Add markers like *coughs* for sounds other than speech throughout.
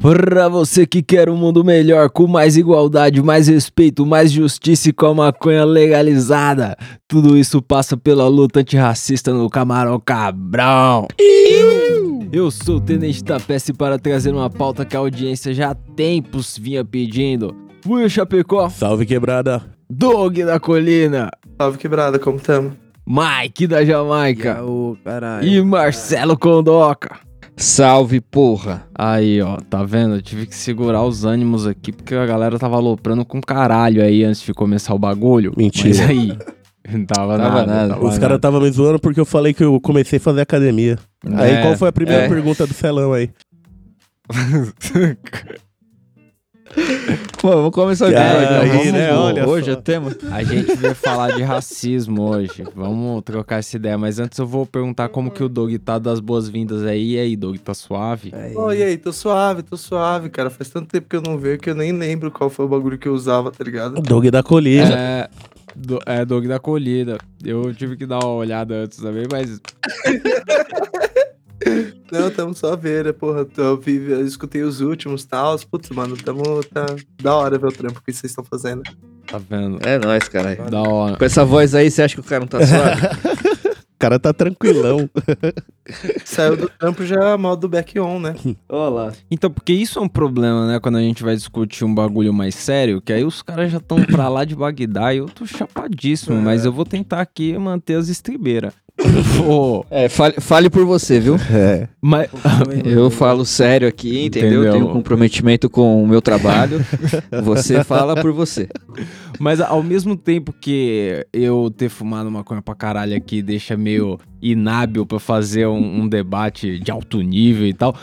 Pra você que quer um mundo melhor, com mais igualdade, mais respeito, mais justiça e com a maconha legalizada. Tudo isso passa pela luta antirracista no Camarão Cabrão. Eu sou o Tenente Tapece para trazer uma pauta que a audiência já há tempos vinha pedindo. Will Chapecó, Salve quebrada. Dog da Colina, Salve quebrada, como tamo? Mike da Jamaica Ô, caralho. e Marcelo Condoca. Salve, porra. Aí, ó, tá vendo? Eu tive que segurar os ânimos aqui porque a galera tava aloprando com caralho aí antes de começar o bagulho. Mentira. Mas aí, não *laughs* tava, Tava nada. nada. tava Os caras estavam me zoando porque eu falei que eu comecei a fazer academia. Aí É, qual foi a primeira é. pergunta do Celão aí? *laughs* Pô, vamos começar o E episódio. aí, Vamos- né? Olha Hoje só. é tema. A gente veio falar de racismo hoje. Vamos trocar essa ideia. Mas antes eu vou perguntar como que o Doug tá das boas-vindas aí. E aí, Doug, tá suave? Aí. Ô, e aí, tô suave, tô suave, cara. Faz tanto tempo que eu não vejo que eu nem lembro qual foi o bagulho que eu usava, tá ligado? Dog da colina. É, do, é Doug da colhida. Eu tive que dar uma olhada antes também, mas *laughs* Não, tamo só vendo, porra. Eu, vi- eu escutei os últimos e tal. Putz, mano, tamo. Tá da hora ver o trampo que vocês estão fazendo. tá vendo? É nóis, caralho. Da hora. Com essa voz aí, você acha que o cara não tá suave? *laughs* O cara tá tranquilão. *laughs* Saiu do trampo já modo back on, né? *laughs* Olá. Então, porque isso é um problema, né? Quando a gente vai discutir um bagulho mais sério, que aí os caras já estão pra lá de Bagdá e eu tô chapadíssimo, mas eu vou tentar aqui manter as estribeiras. *laughs* Vou. É, fale, fale por você, viu? É. Mas. Eu falo sério aqui, entendeu? Entendeu? Eu tenho um comprometimento com o meu trabalho. Você fala por você. Mas ao mesmo tempo que eu ter fumado maconha pra caralho aqui deixa meio inábil pra fazer um, um debate de alto nível e tal,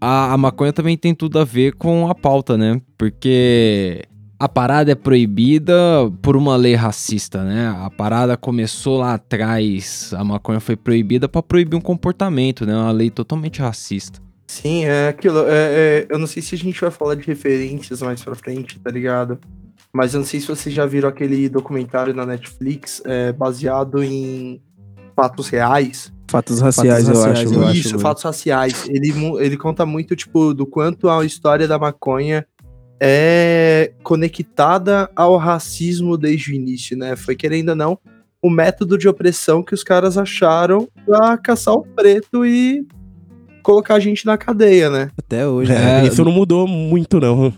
a, a maconha também tem tudo a ver com a pauta, né? Porque a parada é proibida por uma lei racista, né? A parada começou lá atrás, a maconha foi proibida pra proibir um comportamento, né? Uma lei totalmente racista. Sim, é aquilo. é- é- eu não sei se a gente vai falar de referências mais pra frente, tá ligado? Mas eu não sei se vocês já viram aquele documentário na Netflix é, baseado em fatos reais. Fatos raciais, Fatos eu raciais, acho. eu acho, Isso, mano. fatos raciais. Ele, ele conta muito, tipo, do quanto a história da maconha é conectada ao racismo desde o início, né? Foi, querendo ou não, o método de opressão que os caras acharam pra caçar o preto e colocar a gente na cadeia, né? Até hoje. É, É. Isso não mudou muito, não.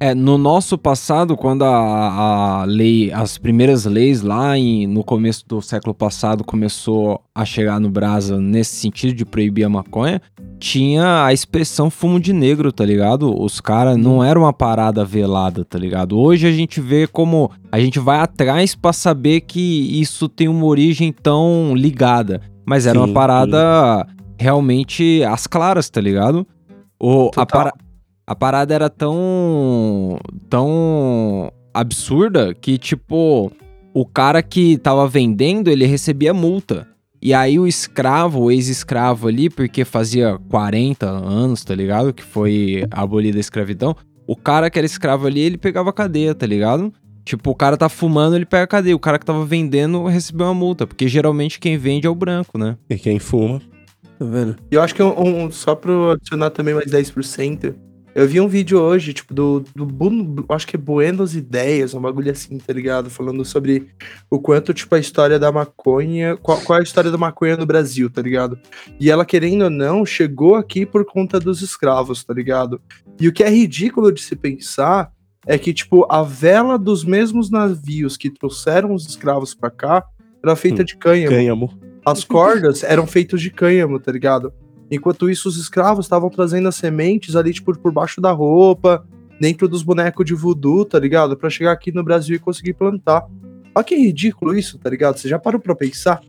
É, no nosso passado, quando a, a lei, as primeiras leis lá em- no começo do século passado começou a chegar no Brasa nesse sentido de proibir a maconha, tinha a expressão fumo de negro, tá ligado? Os caras não era uma parada velada, tá ligado? Hoje a gente vê como a gente vai atrás pra saber que isso tem uma origem tão ligada, mas era Sim, uma parada realmente às claras, tá ligado? O, a, para- a parada era tão. tão absurda que, tipo, o cara que tava vendendo, ele recebia multa. E aí o escravo, o ex-escravo ali, porque fazia 40 anos, tá ligado? Que foi abolida a escravidão. O cara que era escravo ali, ele pegava cadeia, tá ligado? Tipo, o cara tá fumando, ele pega cadeia. O cara que tava vendendo recebeu uma multa. Porque geralmente quem vende é o branco, né? E quem fuma. Tá vendo? E eu acho que um, um- só pra eu adicionar também mais 10%, eu vi um vídeo hoje, tipo, do, do Bu- acho que é Buenos Ideias, um bagulho assim, tá ligado? Falando sobre o quanto, tipo, a história da maconha, qual, qual é a história da maconha no Brasil, tá ligado? E ela, querendo ou não, chegou aqui por conta dos escravos, tá ligado? E o que é ridículo de se pensar é que, tipo, a vela dos mesmos navios que trouxeram os escravos pra cá era feita Hum, de cânhamo. Cânhamo. As cordas eram feitas de cânhamo, tá ligado? Enquanto isso, os escravos estavam trazendo as sementes ali, tipo, por baixo da roupa, dentro dos bonecos de voodoo, tá ligado? Pra chegar aqui no Brasil e conseguir plantar. Olha que ridículo isso, tá ligado? Você já parou pra pensar?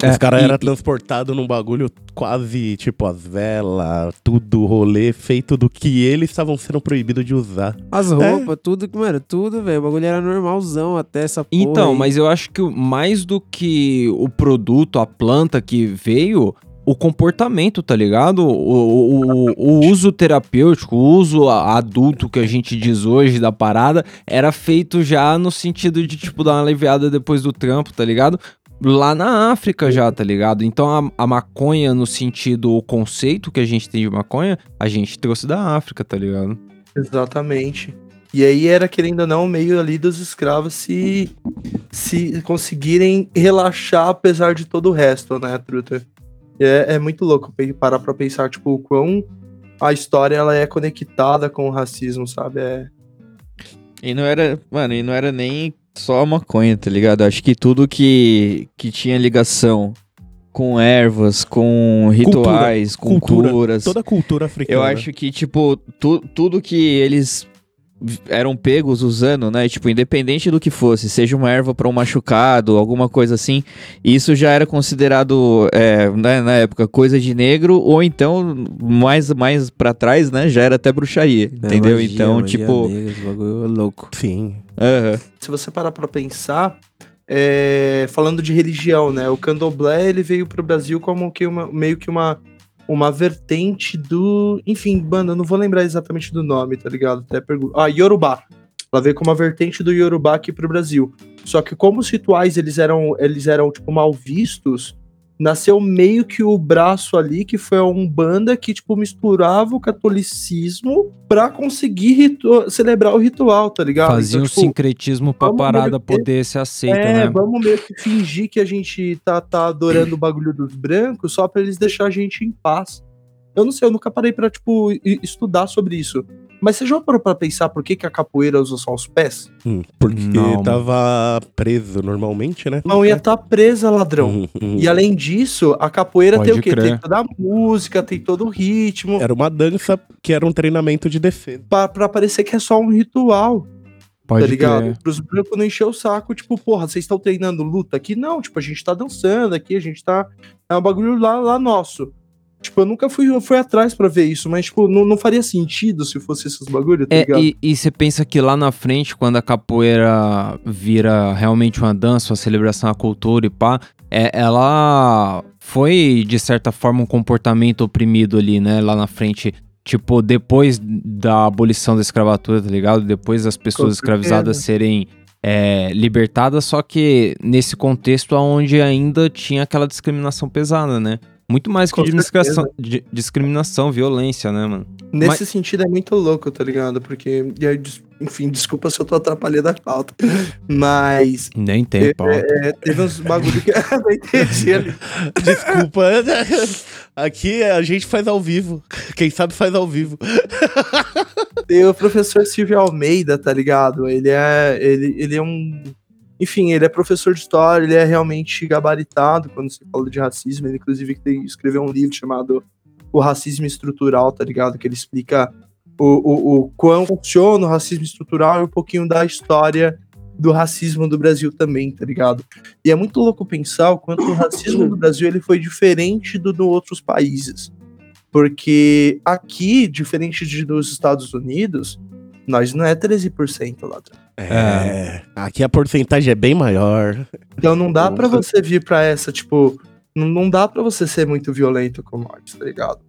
É, Os caras e- eram transportados num bagulho quase, tipo, as velas, tudo rolê, feito do que eles estavam sendo proibidos de usar. As roupas, tudo, mano, tudo, velho. O bagulho era normalzão até essa porra. Então, aí. mas eu acho que mais do que o produto, a planta que veio, o comportamento, tá ligado? O, o, o uso terapêutico, o uso adulto que a gente diz hoje da parada, era feito já no sentido de, tipo, dar uma aliviada depois do trampo, tá ligado? Lá na África já, tá ligado? Então a, a maconha, no sentido, o conceito que a gente tem de maconha, a gente trouxe da África, tá ligado? Exatamente. E aí era, querendo ou não, meio ali dos escravos se, se conseguirem relaxar apesar de todo o resto, né, Truta? É, é muito louco parar pra pensar, tipo, o quão a história ela é conectada com o racismo, sabe? É, E não era, mano, e não era nem só a maconha, tá ligado? Acho que tudo que, que tinha ligação com ervas, com rituais, Cultura. culturas. Toda a cultura africana. Eu acho que, tipo, tu- tudo que eles eram pegos usando, né? Tipo, independente do que fosse, seja uma erva pra um machucado, alguma coisa assim, isso já era considerado, é, né, na época, coisa de negro, ou então, mais, mais pra trás, né? Já era até bruxaria, É, entendeu? magia, então, magia tipo. negra, esse bagulho é louco. Sim. aham. se você parar pra pensar, é, falando de religião, né? O candomblé ele veio pro Brasil como que uma, meio que uma, uma vertente do. Enfim, banda, não vou lembrar exatamente do nome, tá ligado? Até pergunto. Ah, Yorubá. Ela veio como uma vertente do Yorubá aqui pro Brasil. Só que como os rituais eles eram, eles eram tipo, mal vistos, nasceu meio que o braço ali, que foi a Umbanda, que tipo, misturava o catolicismo pra conseguir celebrar o ritual, tá ligado? Fazia um tipo, sincretismo pra parada que- poder ser aceita, é, né? vamos meio que fingir que a gente tá, tá adorando o bagulho dos brancos só pra eles deixar a gente em paz. Eu não sei, eu nunca parei pra, tipo, estudar sobre isso. Mas você já parou pra pensar por que, que a capoeira usa só os pés? Hum, porque Não. tava preso normalmente, né? Não ia estar presa, ladrão. Hum, hum. E além disso, a capoeira Pode tem o quê? crer. Tem toda a música, tem todo o ritmo. Era uma dança que era um treinamento de defesa. Pra, pra parecer que é só um ritual, Pode tá ligado? crer. Pros brancos não encher o saco, tipo, porra, vocês estão treinando luta aqui? Não, tipo, a gente tá dançando aqui, a gente tá. É um bagulho lá, lá nosso. Tipo, eu nunca fui, fui atrás pra ver isso, mas, tipo, não, não faria sentido se fosse esses bagulho, tá É, ligado? e, você pensa que lá na frente, quando a capoeira vira realmente uma dança, uma celebração à cultura e pá, é, ela foi, de certa forma, um comportamento oprimido ali, né? Lá na frente. Tipo, depois da abolição da escravatura, tá ligado? Depois das pessoas escravizadas serem é, libertadas, só que nesse contexto onde ainda tinha aquela discriminação pesada, né? Muito mais que Com discriminação, di- discriminação, violência, né, mano? Nesse sentido é muito louco, tá ligado? Porque, enfim, desculpa se eu tô atrapalhando a pauta, mas Nem tem, pau. é, teve uns bagulho que *laughs* eu não entendi ali. *laughs* Desculpa. *laughs* Aqui a gente faz ao vivo. Quem sabe faz ao vivo. Tem o professor Silvio Almeida, tá ligado? Ele é, ele, ele é um. Enfim, ele é professor de história, ele é realmente gabaritado quando se fala de racismo. Ele, inclusive, tem, escreveu um livro chamado O Racismo Estrutural, tá ligado? Que ele explica o, o, o quão funciona o racismo estrutural e um pouquinho da história do racismo do Brasil também, tá ligado? E é muito louco pensar o quanto o racismo do Brasil ele foi diferente do de outros países. Porque aqui, diferente de dos Estados Unidos, nós não é 13% lá atrás. É. Aqui a porcentagem é bem maior. Então não dá pra você vir pra essa, tipo, não, não dá pra você ser muito violento com nós, tá ligado?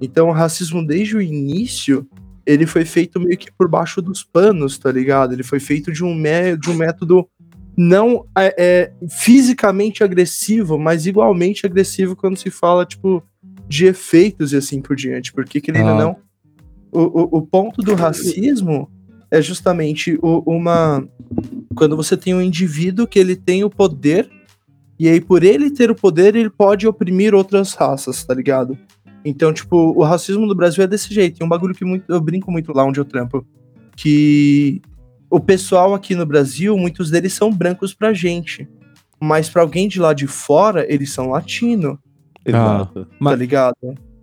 Então o racismo desde o início, ele foi feito meio que por baixo dos panos, tá ligado? Ele foi feito de um, mé- de um método não é, é, fisicamente agressivo, mas igualmente agressivo quando se fala, tipo, de efeitos e assim por diante. Porque, querendo ou Ah. não, o, o, o ponto do racismo é justamente o- uma. Quando você tem um indivíduo que ele tem o poder, e aí por ele ter o poder, ele pode oprimir outras raças, tá ligado? Então, tipo, o racismo do Brasil é desse jeito. Tem um bagulho que muito, eu brinco muito lá onde eu trampo. Que o pessoal aqui no Brasil, muitos deles são brancos pra gente. Mas pra alguém de lá de fora, eles são latino, Exato. tá Mas- ligado?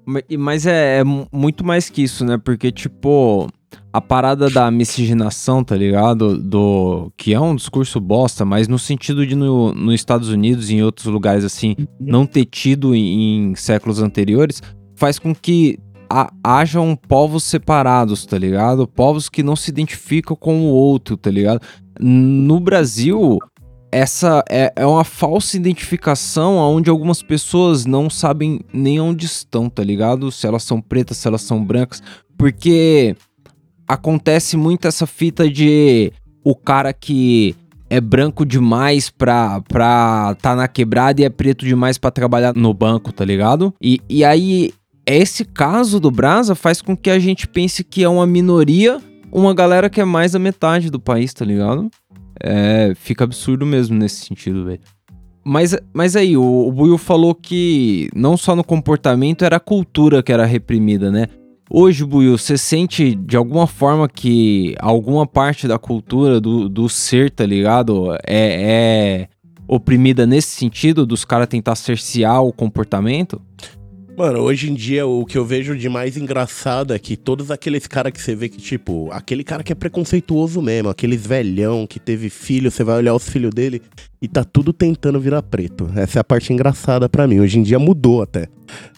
Ma- Mas é, é mu- muito mais que isso, né? Porque, tipo, a parada da miscigenação, tá ligado? Do. Que é um discurso bosta, mas no sentido de no, nos Estados Unidos e em outros lugares, assim, não ter tido em, em séculos anteriores, faz com que ha- hajam povos separados, tá ligado? Povos que não se identificam com o outro, tá ligado? No Brasil. essa é, é uma falsa identificação onde algumas pessoas não sabem nem onde estão, tá ligado? Se elas são pretas, se elas são brancas. Porque acontece muito essa fita de o cara que é branco demais pra, pra tá na quebrada e é preto demais pra trabalhar no banco, tá ligado? E, e aí, esse caso do Brasa faz com que a gente pense que é uma minoria, uma galera que é mais da metade do país, tá ligado? É, fica absurdo mesmo nesse sentido, velho. Mas, mas aí, o, o Buiu falou que não só no comportamento era a cultura que era reprimida, né? Hoje, Buiu, você sente de alguma forma que alguma parte da cultura do, do ser, tá ligado? É, é oprimida nesse sentido, dos caras tentar cercear o comportamento? Mano, hoje em dia o que eu vejo de mais engraçado é que todos aqueles caras que você vê que, tipo, aquele cara que é preconceituoso mesmo, aqueles velhão que teve filho, você vai olhar os filhos dele e tá tudo tentando virar preto. Essa é a parte engraçada pra mim. Hoje em dia mudou até.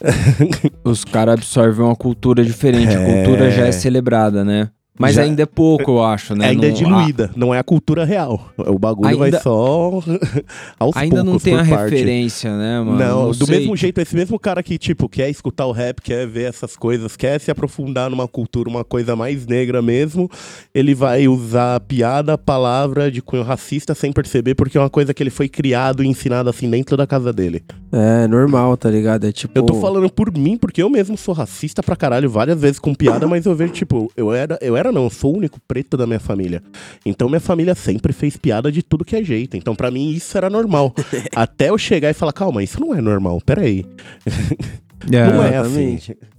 *laughs* Os caras absorvem uma cultura diferente, a É. cultura já é celebrada, né? Mas Já- ainda é pouco, eu acho, né? ainda é Não- diluída, não é a cultura real. O bagulho vai Ainda- só *laughs* aos a- ainda não poucos, tem por a parte. referência, né, mano? Não, do sei. mesmo jeito, esse mesmo cara que, tipo, quer escutar o rap, quer ver essas coisas, quer se aprofundar numa cultura, uma coisa mais negra mesmo, ele vai usar piada, palavra de cunho racista sem perceber, porque é uma coisa que ele foi criado e ensinado assim dentro da casa dele. É normal, tá ligado? É tipo. Eu tô falando por mim, porque eu mesmo sou racista pra caralho várias vezes com piada, mas eu vejo, tipo, eu era, eu era não, eu sou o único preto da minha família. Então minha família sempre fez piada de tudo que é jeito. Então pra mim isso era normal. *laughs* Até eu chegar e falar, calma, isso não é normal, peraí. É, *laughs* não é exatamente. assim.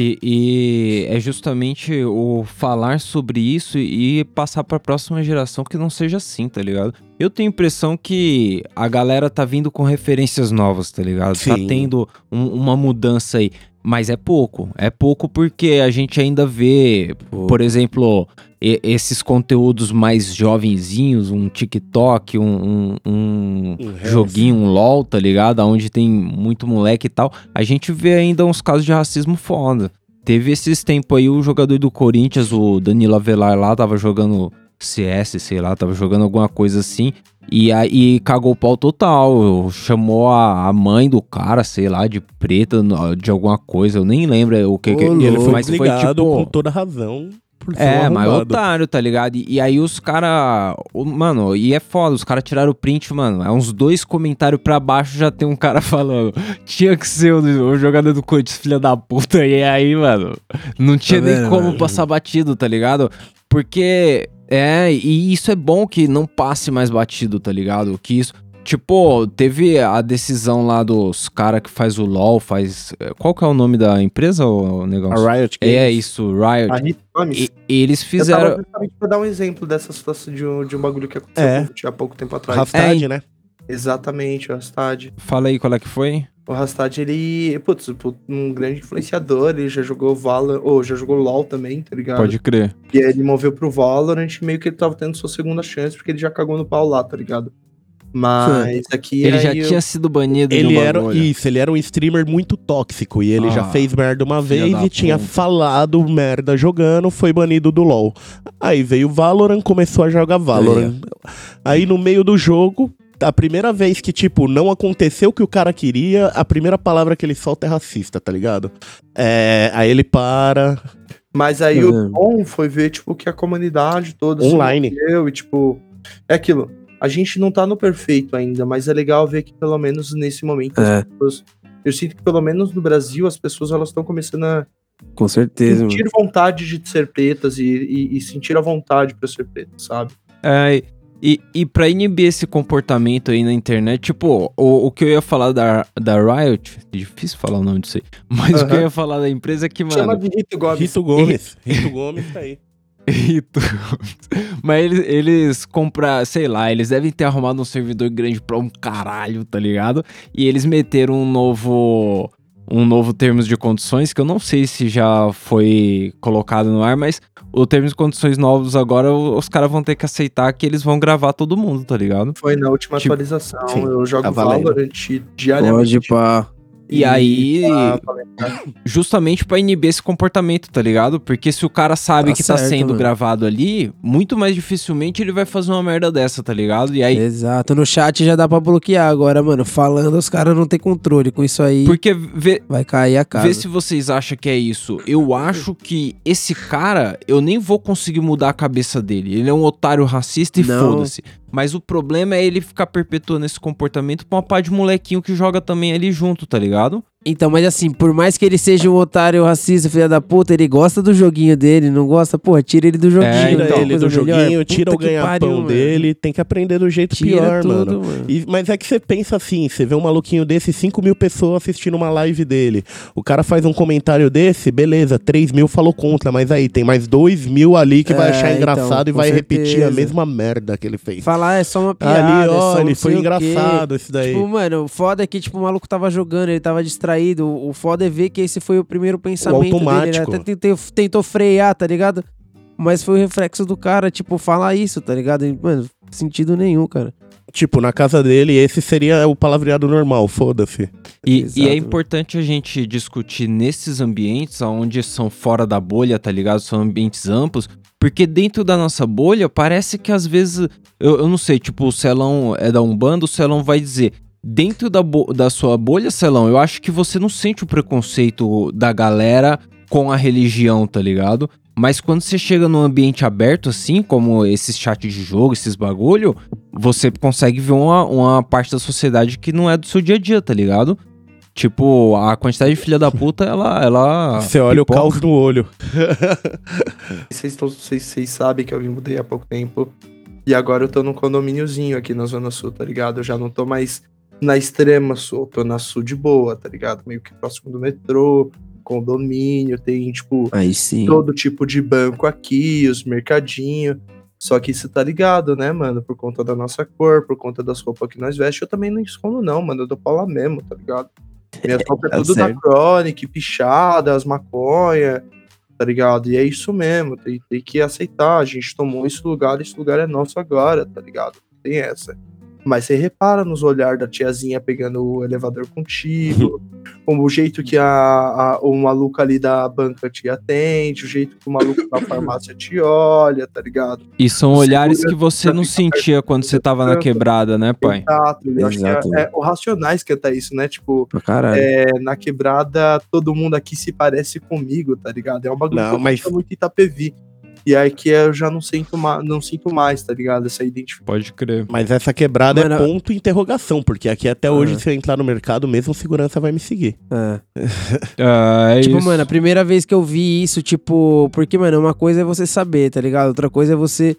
E, e é justamente o falar sobre isso e passar pra próxima geração que não seja assim, tá ligado? Eu tenho a impressão que a galera tá vindo com referências novas, tá ligado? Tá Sim. tendo um- uma mudança aí. Mas é pouco. É pouco porque a gente ainda vê, por exemplo, e- esses conteúdos mais jovenzinhos, um TikTok, um, um- um joguinho, um LOL, tá ligado? Onde tem muito moleque e tal. A gente vê ainda uns casos de racismo foda. Teve esses tempos aí o jogador do Corinthians, o Danilo Avelar lá, tava jogando CS, sei lá, tava jogando alguma coisa assim. E aí cagou o pau total. Chamou a, a mãe do cara, sei lá, de preta, de alguma coisa. Eu nem lembro o que, que Ô, E ele foi mas foi tipo. com toda razão. É, mas otário, tá ligado? E, e aí os cara, o- Mano, e é foda, os caras tiraram o print, mano. É uns dois comentários pra baixo já tem um cara *laughs* falando. Tinha que ser o, o jogador do Corinthians, filha da puta. E aí, mano, não tinha nem vendo, como mano? passar batido, tá ligado? Porque. É, e isso é bom que não passe mais batido, tá ligado? Que isso. Tipo, teve a decisão lá dos cara que faz o LoL, faz. Qual que é o nome da empresa, o negócio? A Riot Games. É isso, Riot. A Gomes. E, eles Eu fizeram. tava justamente pra dar um exemplo dessa situação de um, de um bagulho que aconteceu É. com o Vult há pouco tempo atrás. Rastad, É, né? Exatamente, o Rastad. Fala aí qual é que foi. O Rastad, ele, putz, um grande influenciador, ele já jogou Valorant, ou já jogou LoL também, tá ligado? Pode crer. E aí ele moveu pro Valorant, meio que ele tava tendo sua segunda chance, porque ele já cagou no pau lá, tá ligado? Mas aqui Ele já aí eu- tinha sido banido de Ele um era bagulho. isso, ele era um streamer muito tóxico e ele já Ah, fez merda uma vez e tinha falado merda jogando, foi banido do LoL. Aí veio o Valorant, começou a jogar Valorant. Aí no meio do jogo, a primeira vez que tipo não aconteceu o que o cara queria, a primeira palavra que ele solta é racista, tá ligado? É, aí ele para, Mas aí Tá o bom foi ver, tipo, que a comunidade toda se Online. moveu e, tipo, é aquilo. A gente não tá no perfeito ainda, mas é legal ver que pelo menos nesse momento É. as pessoas. Eu sinto que pelo menos no Brasil as pessoas elas estão começando a Com certeza, mano. sentir vontade de ser pretas e, e- e sentir a vontade pra ser preta, sabe? É, e, e pra inibir esse comportamento aí na internet, tipo, o, o que eu ia falar da, da Riot, difícil falar o nome disso aí, *laughs* mas o que eu ia falar da empresa é que, mano, Chama de Rito Gomes. Rito Gomes. *laughs* Rito Gomes tá aí. Rito. Mas eles, eles comprar, sei lá, eles devem ter arrumado um servidor grande pra um caralho, tá ligado? E eles meteram um novo um novo termos de condições que eu não sei se já foi colocado no ar, mas o termos de condições novos agora os caras vão ter que aceitar que eles vão gravar todo mundo, tá ligado? Foi na última Tipo, atualização. sim, eu jogo tá. Valorant diariamente. Pode pá. E aí, tá. justamente pra inibir esse comportamento, tá ligado? Porque se o cara sabe Tá que tá certo, sendo mano. gravado ali, muito mais dificilmente ele vai fazer uma merda dessa, tá ligado? E aí, Exato. No chat já dá pra bloquear agora, mano. Falando, os caras não tem controle. Com isso aí, porque vê, vai cair a casa. Vê se vocês acham que é isso. Eu acho que esse cara, eu nem vou conseguir mudar a cabeça dele. Ele é um otário racista e foda-se. Mas o problema é ele ficar perpetuando esse comportamento com uma pá de molequinho que joga também ali junto, tá ligado? Então, mas assim, por mais que ele seja um otário racista, filha da puta, ele gosta do joguinho dele, não gosta? Porra, tira ele do joguinho. É, Tira né? ele do melhor. joguinho, tira Puta o ganha-pão dele, tem que aprender do jeito Tira pior, tudo, mano. mano. E- mas é que você pensa assim, você vê um maluquinho desse, 5 mil pessoas assistindo uma live dele. O cara faz um comentário desse, beleza, 3 mil falou contra, mas aí tem mais 2 mil ali que vai É, achar então, engraçado e com vai repetir a certeza. mesma merda que ele fez. Falar é só uma piada. ali, é ó, só ele foi engraçado esse daí. Tipo, mano, o foda é que, tipo, o maluco tava jogando, ele tava distraído. O o foda é ver que esse foi o primeiro pensamento dele. Ele automático. até tentou, tentou frear, tá ligado? Mas foi o reflexo do cara, tipo, falar isso, tá ligado? E, mano, sentido nenhum, cara. Tipo, na casa dele, esse seria o palavreado normal, foda-se. E, e é importante a gente discutir nesses ambientes onde são fora da bolha, tá ligado? São ambientes amplos. Porque dentro da nossa bolha, parece que às vezes. Eu, eu não sei, tipo, o Celão é da Umbanda, o Celão vai dizer. Dentro da, da sua bolha, Celão, eu acho que você não sente o preconceito da galera com a religião, tá ligado? Mas quando você chega num ambiente aberto, assim, como esses chats de jogo, esses bagulho, você consegue ver uma, uma parte da sociedade que não é do seu dia a dia, tá ligado? Tipo, a quantidade de filha da puta, ela. ela Você olha pipoca. o caos no olho. *laughs* Vocês, tão- vocês, vocês sabem que eu me mudei há pouco tempo. E agora eu tô num condomíniozinho aqui na Zona Sul, tá ligado? Eu já não tô mais na extrema sul, tô na sul de boa, tá ligado? Meio que próximo do metrô, condomínio, tem, tipo, Aí sim. todo tipo de banco aqui, os mercadinhos. Só que isso tá ligado, né, mano? Por conta da nossa cor, por conta das roupas que nós vestimos. Eu também não escondo, não, mano. Eu dou pau lá mesmo, tá ligado? Minhas roupas é Tá tudo da certo. Chronic, pichada, as maconha, tá ligado? E é isso mesmo, tem, tem que aceitar. A gente tomou esse lugar, esse lugar é nosso agora, tá ligado? Tem essa. Mas você repara nos olhar da tiazinha pegando o elevador contigo, *laughs* o jeito que a, a- o maluco ali da banca te atende, o jeito que o maluco da farmácia te olha, tá ligado? E são O olhares que você não sentia quando você tava na quebrada, né, pai? Exato. Eu acho que Exato. é, é o Racionais canta isso, né? Tipo, é, na quebrada todo mundo aqui se parece comigo, tá ligado? É um bagulho Não, que eu mas- gosto muito Itapevi. E aí que eu já não sinto, ma não sinto mais, tá ligado? Essa identificação. Pode crer. Mas essa quebrada Mano, é ponto interrogação, porque aqui até hoje, Ah. se eu entrar no mercado, mesmo segurança vai me seguir. É. *laughs* Ah, é Tipo, isso. mano, a primeira vez que eu vi isso, tipo, porque, mano, uma coisa é você saber, tá ligado? Outra coisa é você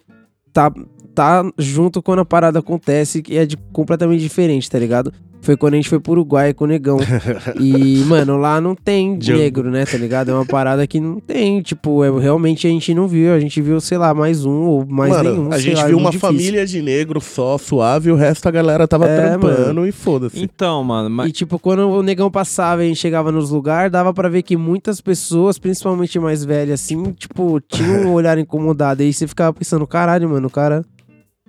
tá, tá junto quando a parada acontece, que é de, completamente diferente, tá ligado? Foi quando a gente foi pro Uruguai com o Negão. *laughs* e, mano, lá não tem negro, né, tá ligado? É uma parada que não tem, tipo, é, realmente a gente não viu. A gente viu, sei lá, mais um ou mais Mano, nenhum. a sei gente lá, é viu uma muito difícil. família de negro só, suave, o resto a galera tava É, trampando e foda-se. Então, mano, mas E, tipo, quando o negão passava e a gente chegava nos lugares, dava pra ver que muitas pessoas, principalmente mais velhas, assim, tipo, tinham um olhar incomodado. Aí você ficava pensando, caralho, mano, o cara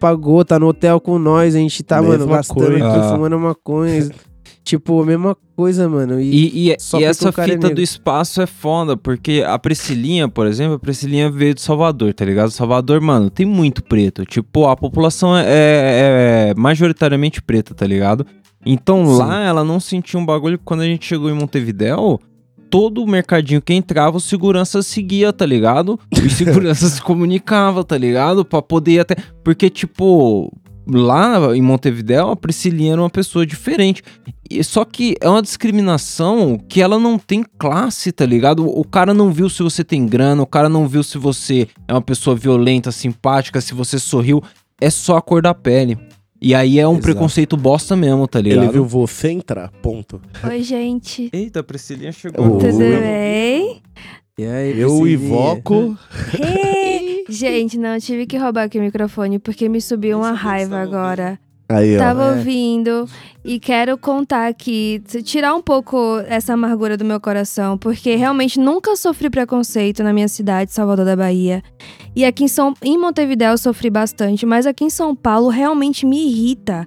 pagou, tá no hotel com nós, a gente tá, mano, Mesma gastando coisa. aqui, Ah. fumando maconha. *laughs* tipo, a mesma coisa, mano. E, E, e- Só e essa é fita do negro. espaço é foda, porque a Priscilinha, por exemplo, a Priscilinha veio de Salvador, tá ligado? Salvador, mano, tem muito preto. Tipo, a população é, é majoritariamente preta, tá ligado? Então Sim. lá ela não sentia um bagulho quando a gente chegou em Montevidéu. Todo o mercadinho que entrava, o segurança seguia, tá ligado? Os seguranças *laughs* se comunicavam, tá ligado? Pra poder ir até. Porque, tipo, lá em Montevidéu, a Priscilinha era uma pessoa diferente. E- Só que é uma discriminação que ela não tem classe, tá ligado? O cara não viu se você tem grana, o cara não viu se você é uma pessoa violenta, simpática, se você sorriu. É só a cor da pele. E aí é um Exato. preconceito bosta mesmo, tá ligado? Ele viu você entrar, ponto. Oi, gente. Eita, a Priscilinha chegou. Oi. Tudo bem? e aí, Eu Priscilinha? invoco. Hey! gente, não, eu tive que roubar aqui o microfone porque me subiu uma Essa raiva não agora. Aí, ó. Tava É. ouvindo e quero contar aqui, tirar um pouco essa amargura do meu coração, porque realmente nunca sofri preconceito na minha cidade, Salvador da Bahia. E aqui em, São, em Montevidéu eu sofri bastante, mas aqui em São Paulo realmente me irrita.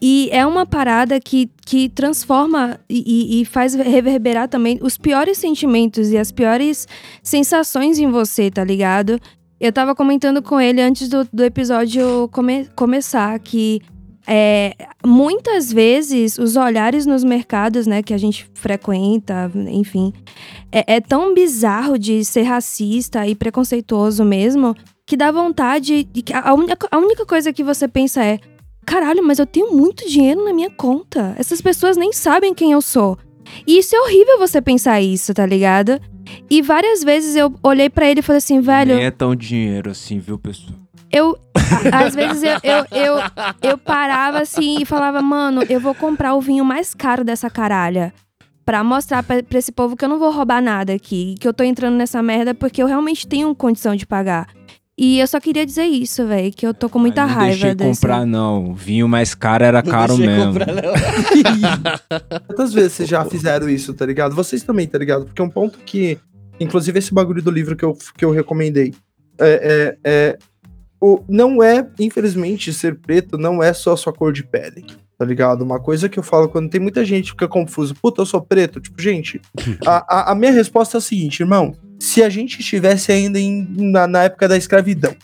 E é uma parada que, que transforma e, e- e faz reverberar também os piores sentimentos e as piores sensações em você, tá ligado? Eu tava comentando com ele antes do, do episódio come- começar que é, muitas vezes os olhares nos mercados, né, que a gente frequenta, enfim, é, é tão bizarro de ser racista e preconceituoso mesmo que dá vontade de a única, a única coisa que você pensa é caralho, mas eu tenho muito dinheiro na minha conta. Essas pessoas nem sabem quem eu sou. E isso é horrível você pensar isso, tá ligado? E várias vezes eu olhei pra ele e falei assim, velho, Nem é tão dinheiro assim, viu, pessoal? Eu. às vezes eu, eu, eu, eu parava assim e falava, mano, eu vou comprar o vinho mais caro dessa caralha. Pra mostrar pra, pra esse povo que eu não vou roubar nada aqui. Que eu tô entrando nessa merda porque eu realmente tenho condição de pagar. E eu só queria dizer isso, velho. Que eu tô com muita não raiva deixei desse. comprar, não. O vinho mais caro era Não caro mesmo. comprar, não. *laughs* Quantas vezes vocês já fizeram isso, tá ligado? Vocês também, tá ligado? Porque é um ponto que. Inclusive, esse bagulho do livro que eu, que eu recomendei. É, é, é, o, não é, infelizmente, ser preto não é só sua cor de pele. Tá ligado? Uma coisa que eu falo quando tem muita gente que fica confuso. Puta, eu sou preto. Tipo, gente, *laughs* a, a, a minha resposta é a seguinte, irmão. Se a gente estivesse ainda em- na, na época da escravidão,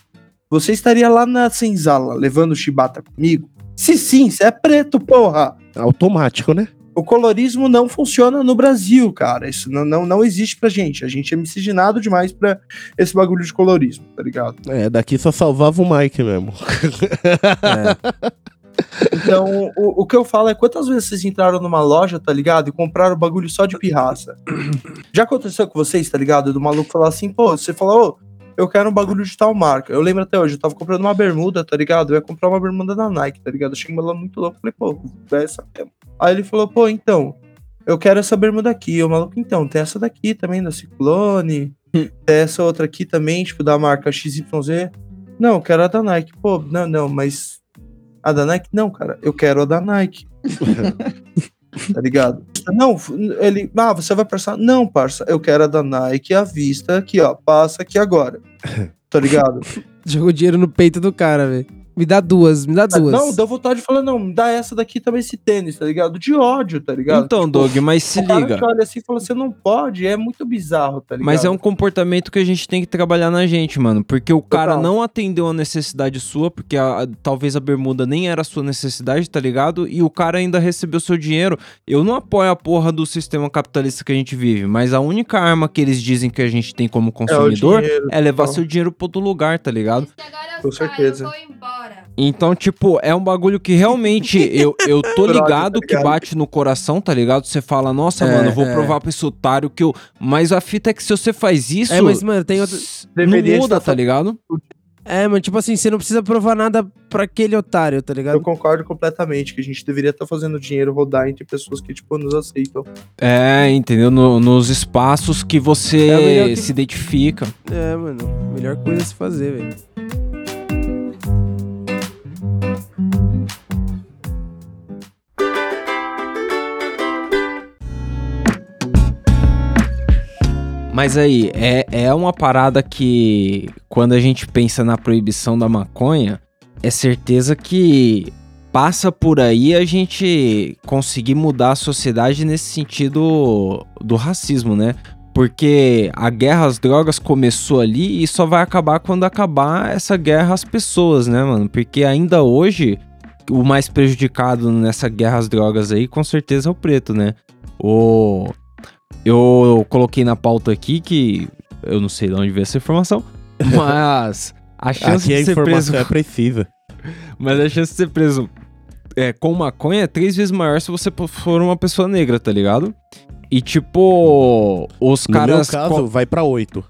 você estaria lá na senzala levando chibata comigo? Se sim, você é preto, porra. Automático, né? O colorismo não funciona no Brasil, cara. Isso não, não, não existe pra gente. A gente é miscigenado demais pra esse bagulho de colorismo, tá ligado? É, daqui só salvava o Mike mesmo. *laughs* Então, o, o que eu falo é quantas vezes vocês entraram numa loja, tá ligado? E compraram bagulho só de pirraça. Já aconteceu com vocês, tá ligado? Do maluco falar assim, pô, você falou, ô, eu quero um bagulho de tal marca. Eu lembro até hoje, eu tava comprando uma bermuda, tá ligado? Eu ia comprar uma bermuda da Nike, tá ligado? Eu cheguei lá muito louco, falei, pô, é essa mesmo. Aí ele falou, pô, então, eu quero essa bermuda aqui. O maluco, então, tem essa daqui também, da Ciclone. *laughs* tem essa outra aqui também, tipo, da marca XYZ. Não, eu quero a da Nike. Pô, não, não, mas a da Nike? Não, cara, eu quero a da Nike. *laughs* tá ligado? Não, ele, ah, você vai passar? Não, parça, eu quero a da Nike à vista aqui, ó, passa aqui agora. *laughs* Tá ligado? Jogou dinheiro no peito do cara, velho. Me dá duas, me dá duas. Não, deu vontade de falar, não, me dá essa daqui também, esse tênis, tá ligado? De ódio, tá ligado? Então, Tipo, Doug, mas se o cara liga. que olha assim e fala, você não pode, é muito bizarro, tá ligado? Mas é um comportamento que a gente tem que trabalhar na gente, mano. Porque o cara Total. não atendeu a necessidade sua, porque a- a- talvez a bermuda nem era a sua necessidade, tá ligado? E o cara ainda recebeu seu dinheiro. Eu não apoio a porra do sistema capitalista que a gente vive, mas a única arma que eles dizem que a gente tem como É consumidor dinheiro, é levar então. seu dinheiro pra outro lugar, tá ligado? Com certeza. Então, tipo, é um bagulho que realmente *laughs* eu, eu tô Brother, ligado tá que bate no coração, tá ligado? Você fala, nossa, É, mano, eu vou é. provar pra esse otário que eu. Mas a fita é que se você faz isso. É, mas, mano, tem Deveria não muda, tá ligado? É, mano, tipo assim, você não precisa provar nada pra aquele otário, tá Eu ligado? concordo completamente que a gente deveria estar fazendo dinheiro rodar entre pessoas que, tipo, nos aceitam. É, entendeu? No- nos espaços que É você que- se identifica. É, mano. Melhor coisa a se fazer, velho. Mas aí, é, é uma parada que, quando a gente pensa na proibição da maconha, é certeza que passa por aí a gente conseguir mudar a sociedade nesse sentido do racismo, né? Porque a guerra às drogas começou ali e só vai acabar quando acabar essa guerra às pessoas, né, mano? Porque ainda hoje, o mais prejudicado nessa guerra às drogas aí, com certeza é o preto, né? O... Eu coloquei na pauta aqui que eu não sei de onde veio essa informação, *laughs* mas a chance Aqui de ser preso é precisa. *laughs* mas a chance de ser preso é, com maconha é três vezes maior se você for uma pessoa negra, tá ligado? E tipo, os No meu caras. caso, co- vai pra oito.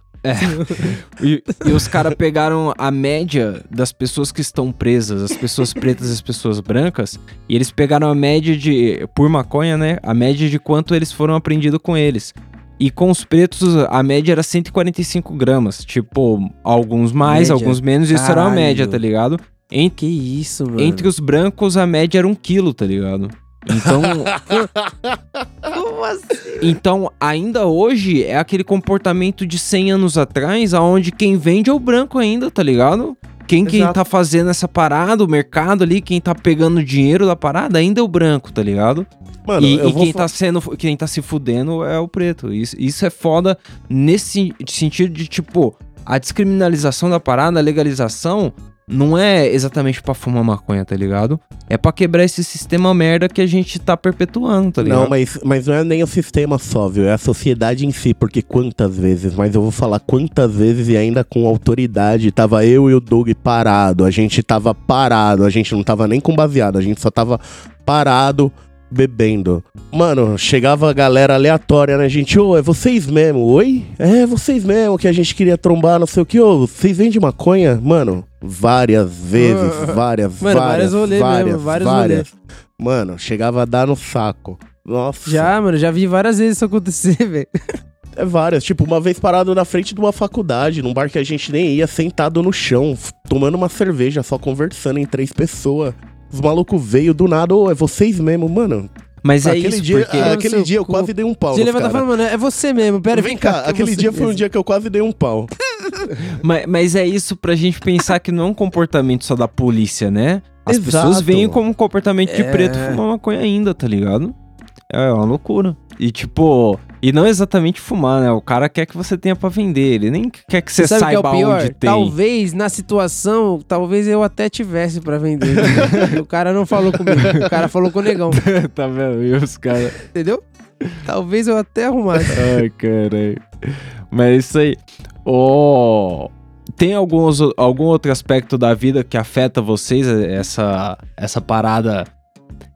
E, e os caras pegaram a média das pessoas que estão presas, as pessoas pretas e as pessoas brancas, e eles pegaram a média de. Por maconha, né? A média de quanto eles foram apreendidos com eles. E com os pretos, a média era 145 gramas. Tipo, alguns mais, Média? alguns menos, isso era uma Caralho. média, tá ligado? Entre, Que isso, mano. entre os brancos, a média era um quilo, tá ligado? Então, *laughs* Como assim? então, ainda hoje, é aquele comportamento de 100 anos atrás, aonde quem vende é o branco ainda, tá ligado? Quem, quem Exato. tá fazendo essa parada, o mercado ali, quem tá pegando o dinheiro da parada, ainda é o branco, tá ligado? Mano, e e quem, fa- tá sendo, quem tá se fudendo é o preto. Isso, isso é foda nesse sentido de, tipo, a descriminalização da parada, a legalização, não é exatamente pra fumar maconha, tá ligado? É pra quebrar esse sistema merda que a gente tá perpetuando, tá ligado? Não, mas, mas não é nem o sistema só, viu? É a sociedade em si, porque quantas vezes, mas eu vou falar quantas vezes e ainda com autoridade, tava eu e o Doug parado, a gente tava parado, a gente não tava nem com baseado, a gente só tava parado bebendo. Mano, chegava a galera aleatória, né, gente? Ô, é vocês mesmo? Oi? É vocês mesmo que a gente queria trombar, não sei o que. Ô, vocês vendem maconha? Mano, várias vezes, várias, Mano, várias várias, rolê mesmo, várias, vários várias. Mano, chegava a dar no saco. Nossa. Já, mano, já vi várias vezes isso acontecer, *laughs* velho. É várias. Tipo, uma vez parado na frente de uma faculdade, num bar que a gente nem ia, sentado no chão, tomando uma cerveja, só conversando em três pessoas. Os malucos veio do nada, ô, é vocês mesmo, mano. Mas é aquele isso, dia, porque... ah, aquele dia eu cu. quase dei um pau. Você levanta cara. falando, mano, é você mesmo, pera, Vem cá, é aquele dia foi um mesmo. dia que eu quase dei um pau. *laughs* Mas, mas é isso pra gente pensar que não é um comportamento só da polícia, né? As Exato. pessoas veem como um comportamento de É. preto fumar maconha ainda, tá ligado? É uma loucura. E tipo, e não exatamente fumar, né? O cara quer que você tenha pra vender, ele nem quer que você, Você o que é saiba o pior? onde tem. Talvez, na situação, talvez eu até tivesse pra vender. entendeu? *laughs* o cara não falou comigo, o cara falou com o negão, *laughs* tá vendo? E os caras. entendeu? Talvez eu até arrumasse. Ai, caralho. Mas é isso aí. Ô, Tem alguns, algum outro aspecto da vida que afeta vocês, essa, essa parada,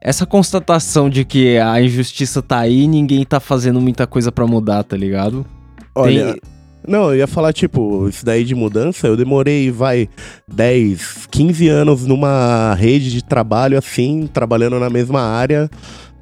essa constatação de que a injustiça tá aí e ninguém tá fazendo muita coisa pra mudar, tá ligado? Olha, Tem- não, eu ia falar, tipo, isso daí de mudança, eu demorei, vai, 10, 15 anos numa rede de trabalho assim, trabalhando na mesma área,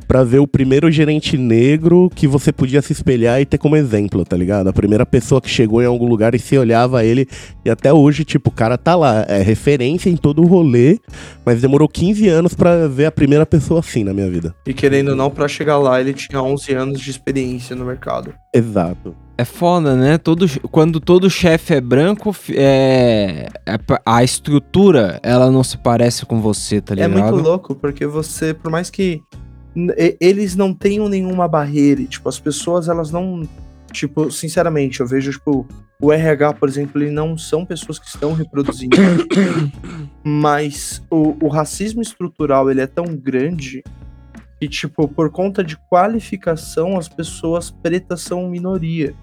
pra ver o primeiro gerente negro que você podia se espelhar e ter como exemplo, tá ligado? A primeira pessoa que chegou em algum lugar e se olhava a ele, e até hoje, tipo, o cara tá lá, é referência em todo o rolê, mas demorou 15 anos pra ver a primeira pessoa assim na minha vida. E querendo ou não, pra chegar lá, ele tinha 11 anos de experiência no mercado. Exato. É foda, né? Todo, quando todo chefe é branco, é, é a estrutura, ela não se parece com você, tá É ligado? muito louco, porque você, por mais que eles não tenham nenhuma barreira, tipo, as pessoas, elas não. Tipo, sinceramente, eu vejo, tipo, o RH, por exemplo, ele não são pessoas que estão reproduzindo. *coughs* mas o, o racismo estrutural, ele é tão grande que, tipo, por conta de qualificação, as pessoas pretas são minoria.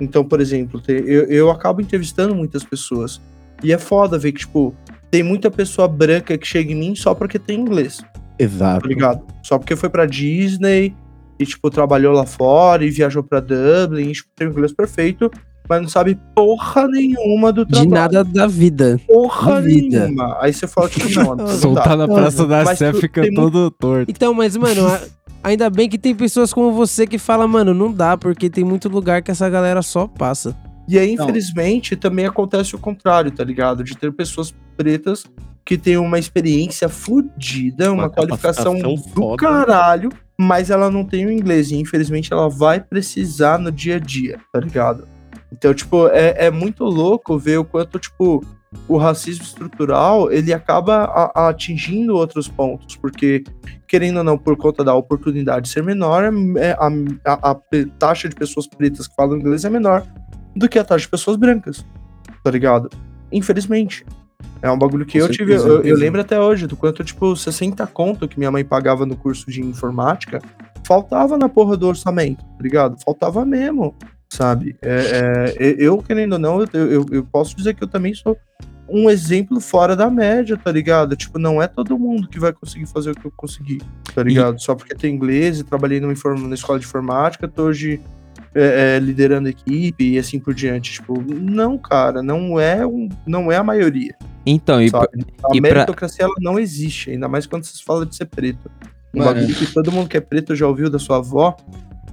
Então, por exemplo, eu, eu acabo entrevistando muitas pessoas. E é foda ver que, tipo, tem muita pessoa branca que chega em mim só porque tem inglês, Exato. tá ligado? Só porque foi pra Disney e, tipo, trabalhou lá fora e viajou pra Dublin e, tipo, tem o inglês perfeito, mas não sabe porra nenhuma do De trabalho. nada da vida. Porra da vida. nenhuma. Aí você fala, tipo, não, não Soltar dá. na Praça da Sé fica tem todo torto. Então, mas, mano, a- ainda bem que tem pessoas como você que falam, mano, não dá, porque tem muito lugar que essa galera só passa. E aí, infelizmente, também acontece o contrário, tá ligado? De ter pessoas pretas que têm uma experiência fodida, uma, Uma qualificação do foda. caralho, mas ela não tem o inglês. E infelizmente ela vai precisar no dia a dia, tá ligado? Então, tipo, é, é muito louco ver o quanto, tipo, o racismo estrutural, ele acaba a- a atingindo outros pontos, porque, querendo ou não, por conta da oportunidade ser menor, é- a, a- a taxa de pessoas pretas que falam inglês é menor do que a taxa de pessoas brancas, tá ligado? Infelizmente. É um bagulho que Com eu tive. certeza, Eu, eu certeza. lembro até hoje do quanto, tipo, 60 conto que minha mãe pagava no curso de informática faltava na porra do orçamento, tá ligado? Faltava mesmo, sabe? É, é, eu, querendo ou não, eu, eu, eu posso dizer que eu também sou um exemplo fora da média, tá ligado? Tipo, não é todo mundo que vai conseguir fazer o que eu consegui, tá ligado? Só porque tem inglês e trabalhei numa, inform- na escola de informática, tô hoje é, é, liderando equipe e assim por diante. Tipo, não, cara, não é, um, não é a maioria, Então, e, sabe? A e pra- meritocracia, ela não existe, ainda mais quando se fala de ser preto. Um bagulho que todo mundo que é preto já ouviu da sua avó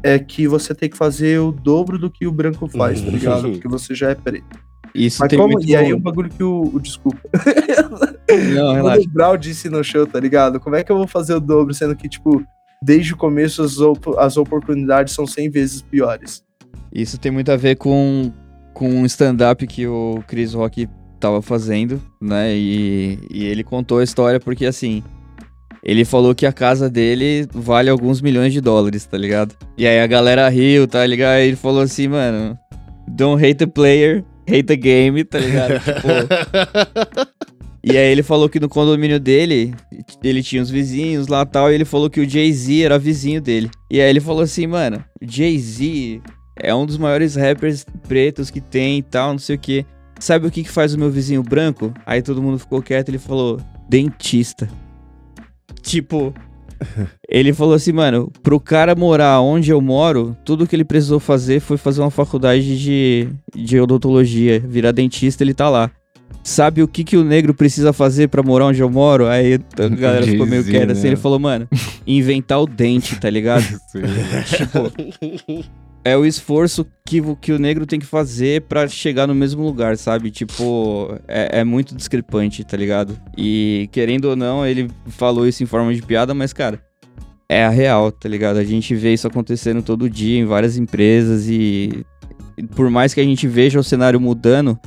é que você tem que fazer o dobro do que o branco faz, tá ligado? Porque você já é preto. Isso Mas tem como, muito e aí o bagulho que o, o- desculpa. Não, *laughs* O relaxa. Mano Brown disse no show, tá ligado? Como é que eu vou fazer o dobro, sendo que, tipo, desde o começo as, op- as oportunidades são 100 vezes piores? Isso tem muito a ver com, com um stand-up que o Chris Rock tava fazendo, né? E, e ele contou a história porque, assim, ele falou que a casa dele vale alguns milhões de dólares, tá ligado? E aí a galera riu, tá ligado? Aí ele falou assim, mano, don't hate the player, hate the game, tá ligado? *laughs* tipo, e aí ele falou que no condomínio dele, ele tinha os vizinhos lá e tal, e ele falou que o Jay-Z era vizinho dele. E aí ele falou assim, mano, Jay-Z é um dos maiores rappers pretos que tem e tal, não sei o que. Sabe o que, que faz o meu vizinho branco? Aí todo mundo ficou quieto, ele falou, dentista. Tipo, *laughs* ele falou assim, mano, pro cara morar onde eu moro, tudo que ele precisou fazer foi fazer uma faculdade de, de odontologia, virar dentista, ele tá lá. Sabe o que, que o negro precisa fazer pra morar onde eu moro? Aí a galera ficou meio quieta assim, né? ele falou, mano, inventar o dente, tá ligado? *laughs* tipo, é o esforço que, o- que o negro tem que fazer pra chegar no mesmo lugar, sabe? Tipo, é, é muito discrepante, tá ligado? E querendo ou não, ele falou isso em forma de piada, mas, cara, é a real, tá ligado? A gente vê isso acontecendo todo dia em várias empresas e por mais que a gente veja o cenário mudando,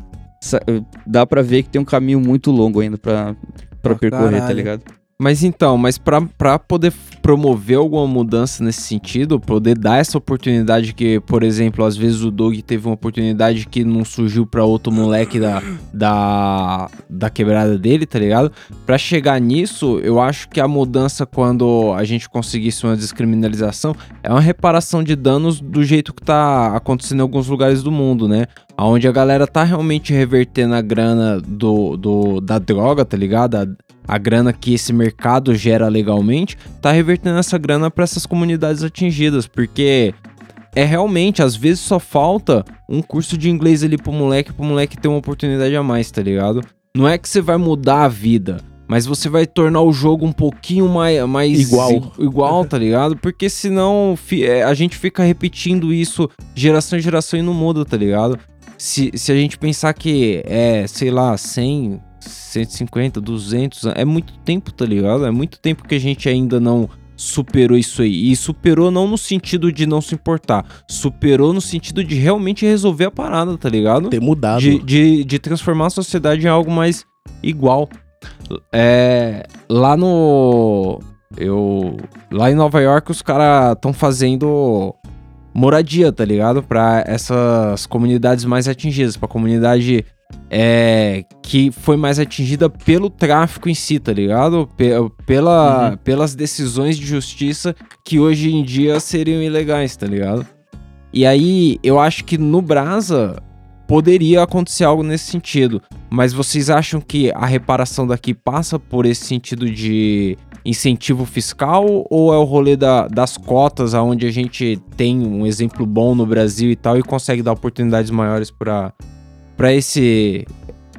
dá pra ver que tem um caminho muito longo ainda pra, pra Pra percorrer, tá caralho. ligado? Mas então, mas pra poder promover alguma mudança nesse sentido, poder dar essa oportunidade que, por exemplo, às vezes o Doug teve uma oportunidade que não surgiu pra outro moleque da, da, da quebrada dele, tá ligado? Pra chegar nisso, eu acho que a mudança quando a gente conseguisse uma descriminalização é uma reparação de danos do jeito que tá acontecendo em alguns lugares do mundo, né? Onde a galera tá realmente revertendo a grana do, do, da droga, tá ligado? A, a grana que esse mercado gera legalmente, tá revertendo essa grana para essas comunidades atingidas, porque é realmente, às vezes só falta um curso de inglês ali pro moleque, pro moleque ter uma oportunidade a mais, tá ligado? Não é que você vai mudar a vida, mas você vai tornar o jogo um pouquinho mais, mais Igual. igual, tá ligado? Porque senão é, a gente fica repetindo isso geração em geração e não muda, tá ligado? Se, se a gente pensar que é, sei lá, 100, 150, 200, é muito tempo, tá ligado? É muito tempo que a gente ainda não superou isso aí. E superou não no sentido de não se importar, superou no sentido de realmente resolver a parada, tá ligado? Ter mudado. De, de, de transformar a sociedade em algo mais igual. É, lá no. Eu. Lá em Nova York, os caras estão fazendo moradia, tá ligado? Pra essas comunidades mais atingidas, pra comunidade é, que foi mais atingida pelo tráfico em si, tá ligado? Pe- pela, Pelas decisões de justiça que hoje em dia seriam ilegais, tá ligado? E aí, eu acho que no Brasa poderia acontecer algo nesse sentido. Mas vocês acham que a reparação daqui passa por esse sentido de incentivo fiscal ou é o rolê da- das cotas, aonde a gente tem um exemplo bom no Brasil e tal e consegue dar oportunidades maiores para para esse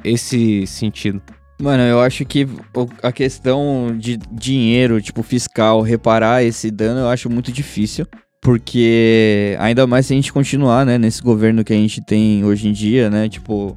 esse sentido? Mano, eu acho que a questão de dinheiro, tipo, fiscal, reparar esse dano, eu acho muito difícil. Porque ainda mais se a gente continuar, né, nesse governo que a gente tem hoje em dia, né, tipo,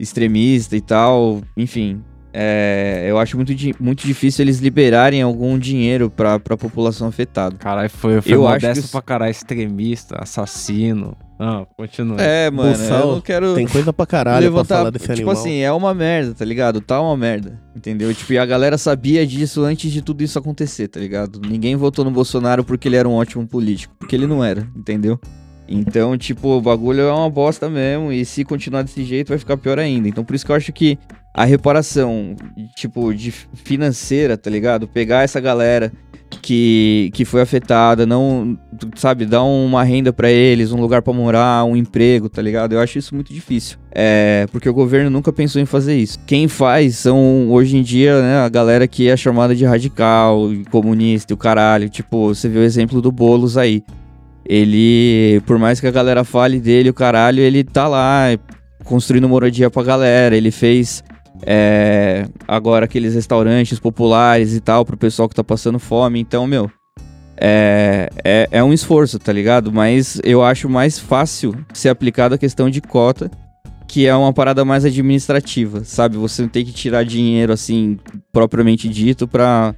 extremista e tal, enfim. é, eu acho muito, muito difícil eles liberarem algum dinheiro pra, pra população afetada. Caralho, foi, foi Eu acho que modesto pra caralho, extremista, assassino. Ah, continua. É, mano, Buçal, eu não quero... Tem coisa pra caralho levantar, pra falar desse tipo animal. assim, é uma merda, tá ligado? Tá uma merda, entendeu? Tipo, e a galera sabia disso antes de tudo isso acontecer, tá ligado? Ninguém votou no Bolsonaro porque ele era um ótimo político, porque ele não era, entendeu? Então, tipo, o bagulho é uma bosta mesmo, e se continuar desse jeito vai ficar pior ainda. Então, por isso que eu acho que a reparação, tipo, de financeira, tá ligado? Pegar essa galera que, que foi afetada, não, sabe, dar uma renda pra eles, um lugar pra morar, um emprego, tá ligado? Eu acho isso muito difícil. É, porque o governo nunca pensou em fazer isso. Quem faz são, hoje em dia, né, a galera que é chamada de radical, comunista o caralho. Tipo, você vê o exemplo do Boulos aí. Ele, por mais que a galera fale dele, o caralho, ele tá lá construindo moradia pra galera. Ele fez é, agora aqueles restaurantes populares e tal pro pessoal que tá passando fome. Então, meu, é, é, é um esforço, tá ligado? Mas eu acho mais fácil ser aplicado a questão de cota que é uma parada mais administrativa, sabe? Você não tem que tirar dinheiro, assim, propriamente dito, pra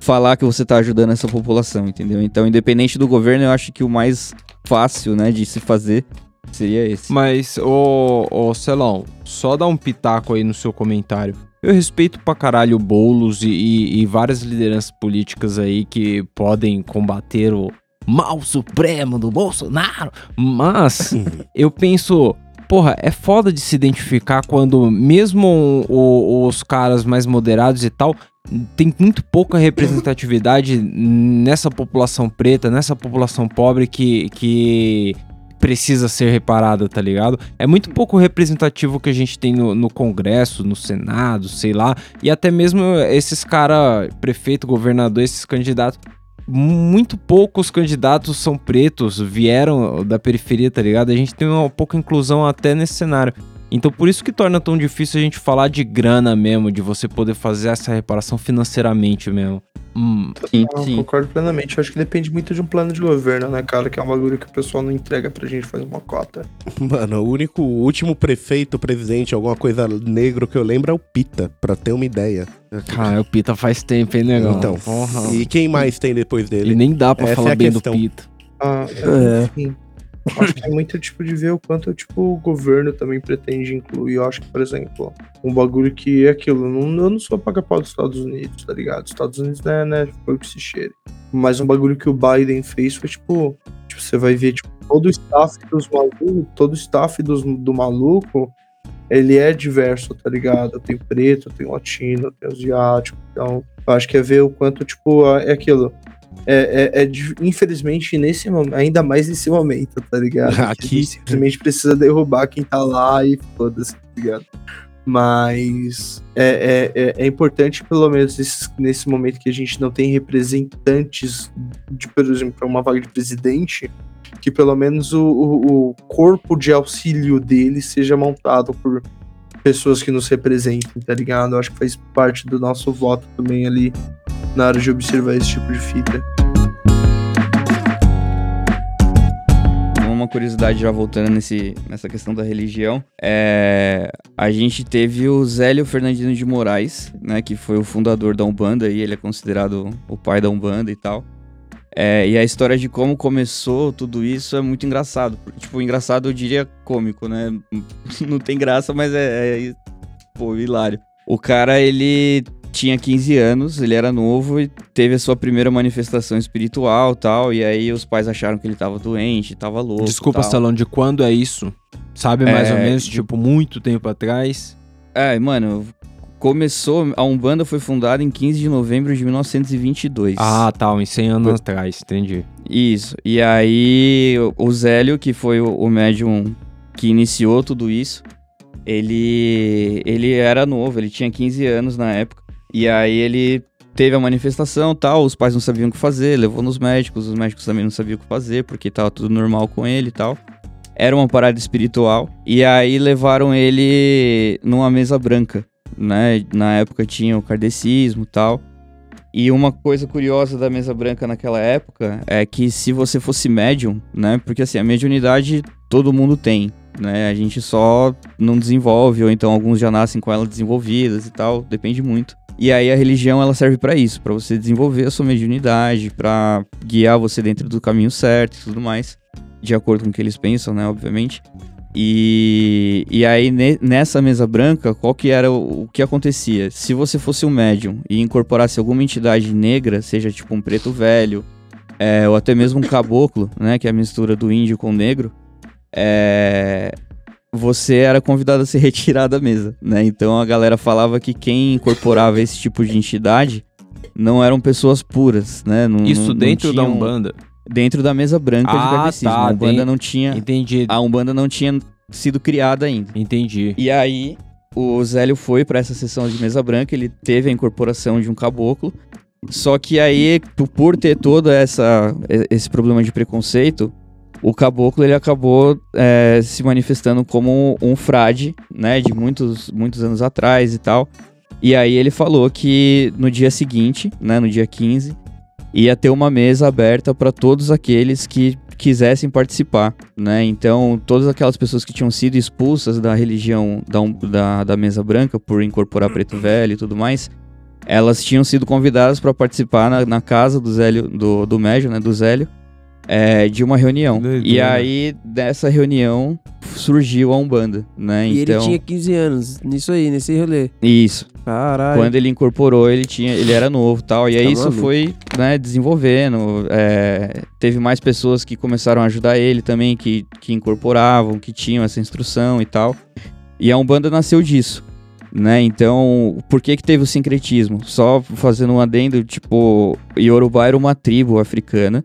falar que você tá ajudando essa população, entendeu? Então, independente do governo, eu acho que o mais fácil, né, de se fazer seria esse. Mas, ô, ô Celão, só dá um pitaco aí no seu comentário. Eu respeito pra caralho o Boulos e, e- e várias lideranças políticas aí que podem combater o mal supremo do Bolsonaro, mas *laughs* eu penso, porra, é foda de se identificar quando mesmo o- os caras mais moderados e tal tem muito pouca representatividade nessa população preta, nessa população pobre que, que precisa ser reparada, tá ligado? É muito pouco representativo que a gente tem no, no Congresso, no Senado, sei lá, e até mesmo esses cara, prefeito, governador, esses candidatos. Muito poucos candidatos são pretos, vieram da periferia, tá ligado? A gente tem uma pouca inclusão até nesse cenário. Então por isso que torna tão difícil a gente falar de grana mesmo, de você poder fazer essa reparação financeiramente mesmo. Hum, Sim, Eu sim. concordo plenamente. Eu acho que depende muito de um plano de governo, né, cara? Que é um bagulho que o pessoal não entrega pra gente fazer uma cota. *laughs* Mano, o único, o último prefeito, presidente, alguma coisa negro que eu lembro é o Pita, pra ter uma ideia. cara, o Pita faz tempo, hein, negão? Então, Porra. e quem mais tem depois E dele? nem dá pra Essa falar é a bem questão. do Pita. Ah, É. enfim. Acho que é muito tipo de ver o quanto tipo, o governo também pretende incluir. Eu acho que, por exemplo, um bagulho que é aquilo. Eu não sou paga-pau dos Estados Unidos, tá ligado? Os Estados Unidos né, né, foi o que se cheire. Mas um bagulho que o Biden fez foi tipo. tipo você vai ver, tipo, todo o staff dos malucos, todo o staff dos, do maluco, ele é diverso, tá ligado? Tem preto, tem latino, tem asiático. Então, eu acho que é ver o quanto, tipo, é aquilo é, é- é infelizmente nesse momento, ainda mais nesse momento, tá ligado? *laughs* Aqui- simplesmente precisa derrubar quem tá lá e foda-se, tá ligado? Mas é, é, é, é importante, pelo menos nesse, nesse momento que a gente não tem representantes de, por exemplo, uma vaga de presidente, que pelo menos o, o, o corpo de auxílio dele seja montado por pessoas que nos representem, tá ligado? Eu acho que faz parte do nosso voto também ali na hora de observar esse tipo de fita. Uma curiosidade já voltando nesse, nessa questão da religião, é, a gente teve o Zélio Fernandino de Moraes, né, que foi o fundador da Umbanda e ele é considerado o pai da Umbanda e tal. É, e a história de como começou tudo isso é muito engraçado. Tipo, engraçado eu diria cômico, né? *laughs* Não tem graça, mas é, é pô, hilário. O cara, ele tinha 15 anos, ele era novo e teve a sua primeira manifestação espiritual tal. E aí os pais acharam que ele tava doente, tava louco. Desculpa. Salão, de quando é isso? Sabe mais É, ou menos, tipo, muito tempo atrás? É, mano, começou. A Umbanda foi fundada em 15 de novembro de 1922. Ah, tá, uns 100 anos atrás, entendi. Isso. E aí, o- o Zélio, que foi o, o médium que iniciou tudo isso, ele, ele era novo, ele tinha 15 anos na época. E aí ele teve a manifestação tal, os pais não sabiam o que fazer, levou nos médicos, os médicos também não sabiam o que fazer, porque tava tudo normal com ele e tal. Era uma parada espiritual. E aí levaram ele numa mesa branca, né? Na época tinha o kardecismo e tal. E uma coisa curiosa da mesa branca naquela época é que se você fosse médium, né? Porque assim, a mediunidade todo mundo tem, né? A gente só não desenvolve, ou então alguns já nascem com ela desenvolvidas e tal, depende muito. E aí a religião ela serve pra isso, pra você desenvolver a sua mediunidade, pra guiar você dentro do caminho certo e tudo mais, de acordo com o que eles pensam, né, obviamente. E, e aí, ne- nessa mesa branca, qual que era o, o que acontecia? Se você fosse um médium e incorporasse alguma entidade negra, seja tipo um preto velho, é, ou até mesmo um caboclo, né, que é a mistura do índio com o negro, é, você era convidado a se *laughs* retirar da mesa, né? Então a galera falava que quem incorporava esse tipo de entidade não eram pessoas puras, né? Não, Isso não- não dentro da tinham- Umbanda? Dentro da mesa branca de Ah, kardecismo. tá, a Umbanda tem- não tinha... Entendi, A Umbanda não tinha sido criada ainda. entendi. E aí, o Zélio foi pra essa sessão de mesa branca, ele teve a incorporação de um caboclo. Só que aí, por ter todo essa, esse problema de preconceito, o caboclo ele acabou é, se manifestando como um frade, né, de muitos, muitos anos atrás e tal. E aí ele falou que no dia seguinte, né, no dia 15, ia ter uma mesa aberta para todos aqueles que quisessem participar, né? Então, todas aquelas pessoas que tinham sido expulsas da religião da, da, da mesa branca por incorporar preto velho e tudo mais, elas tinham sido convidadas para participar na, na casa do Zélio, do, do Médio, né? Do Zélio, é, de uma reunião. Doideira. E aí, dessa reunião, surgiu a Umbanda, né? E então, ele tinha 15 anos, nisso aí, nesse rolê. Isso. Caralho. Quando ele incorporou, ele tinha, ele era novo, tal. E aí Tá isso maluco. foi, né, desenvolvendo. é, teve mais pessoas que começaram a ajudar ele também, que, que incorporavam, que tinham essa instrução e tal. E a Umbanda nasceu disso, né? Então, por que que teve o sincretismo? Só fazendo um adendo, tipo, Yorubá era uma tribo africana,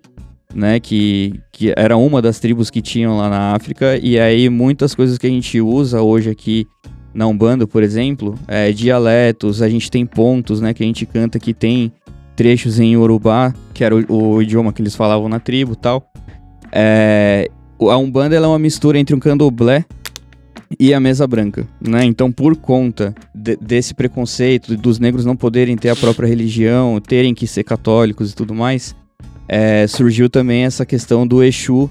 né? Que, que era uma das tribos que tinham lá na África. E aí muitas coisas que a gente usa hoje aqui na Umbanda, por exemplo, é, dialetos, a gente tem pontos, né, que a gente canta que tem trechos em Urubá, que era o, o idioma que eles falavam na tribo tal. É, a Umbanda é uma mistura entre um candomblé e a mesa branca, né? Então, por conta de- desse preconceito dos negros não poderem ter a própria religião, terem que ser católicos e tudo mais, é, surgiu também essa questão do Exu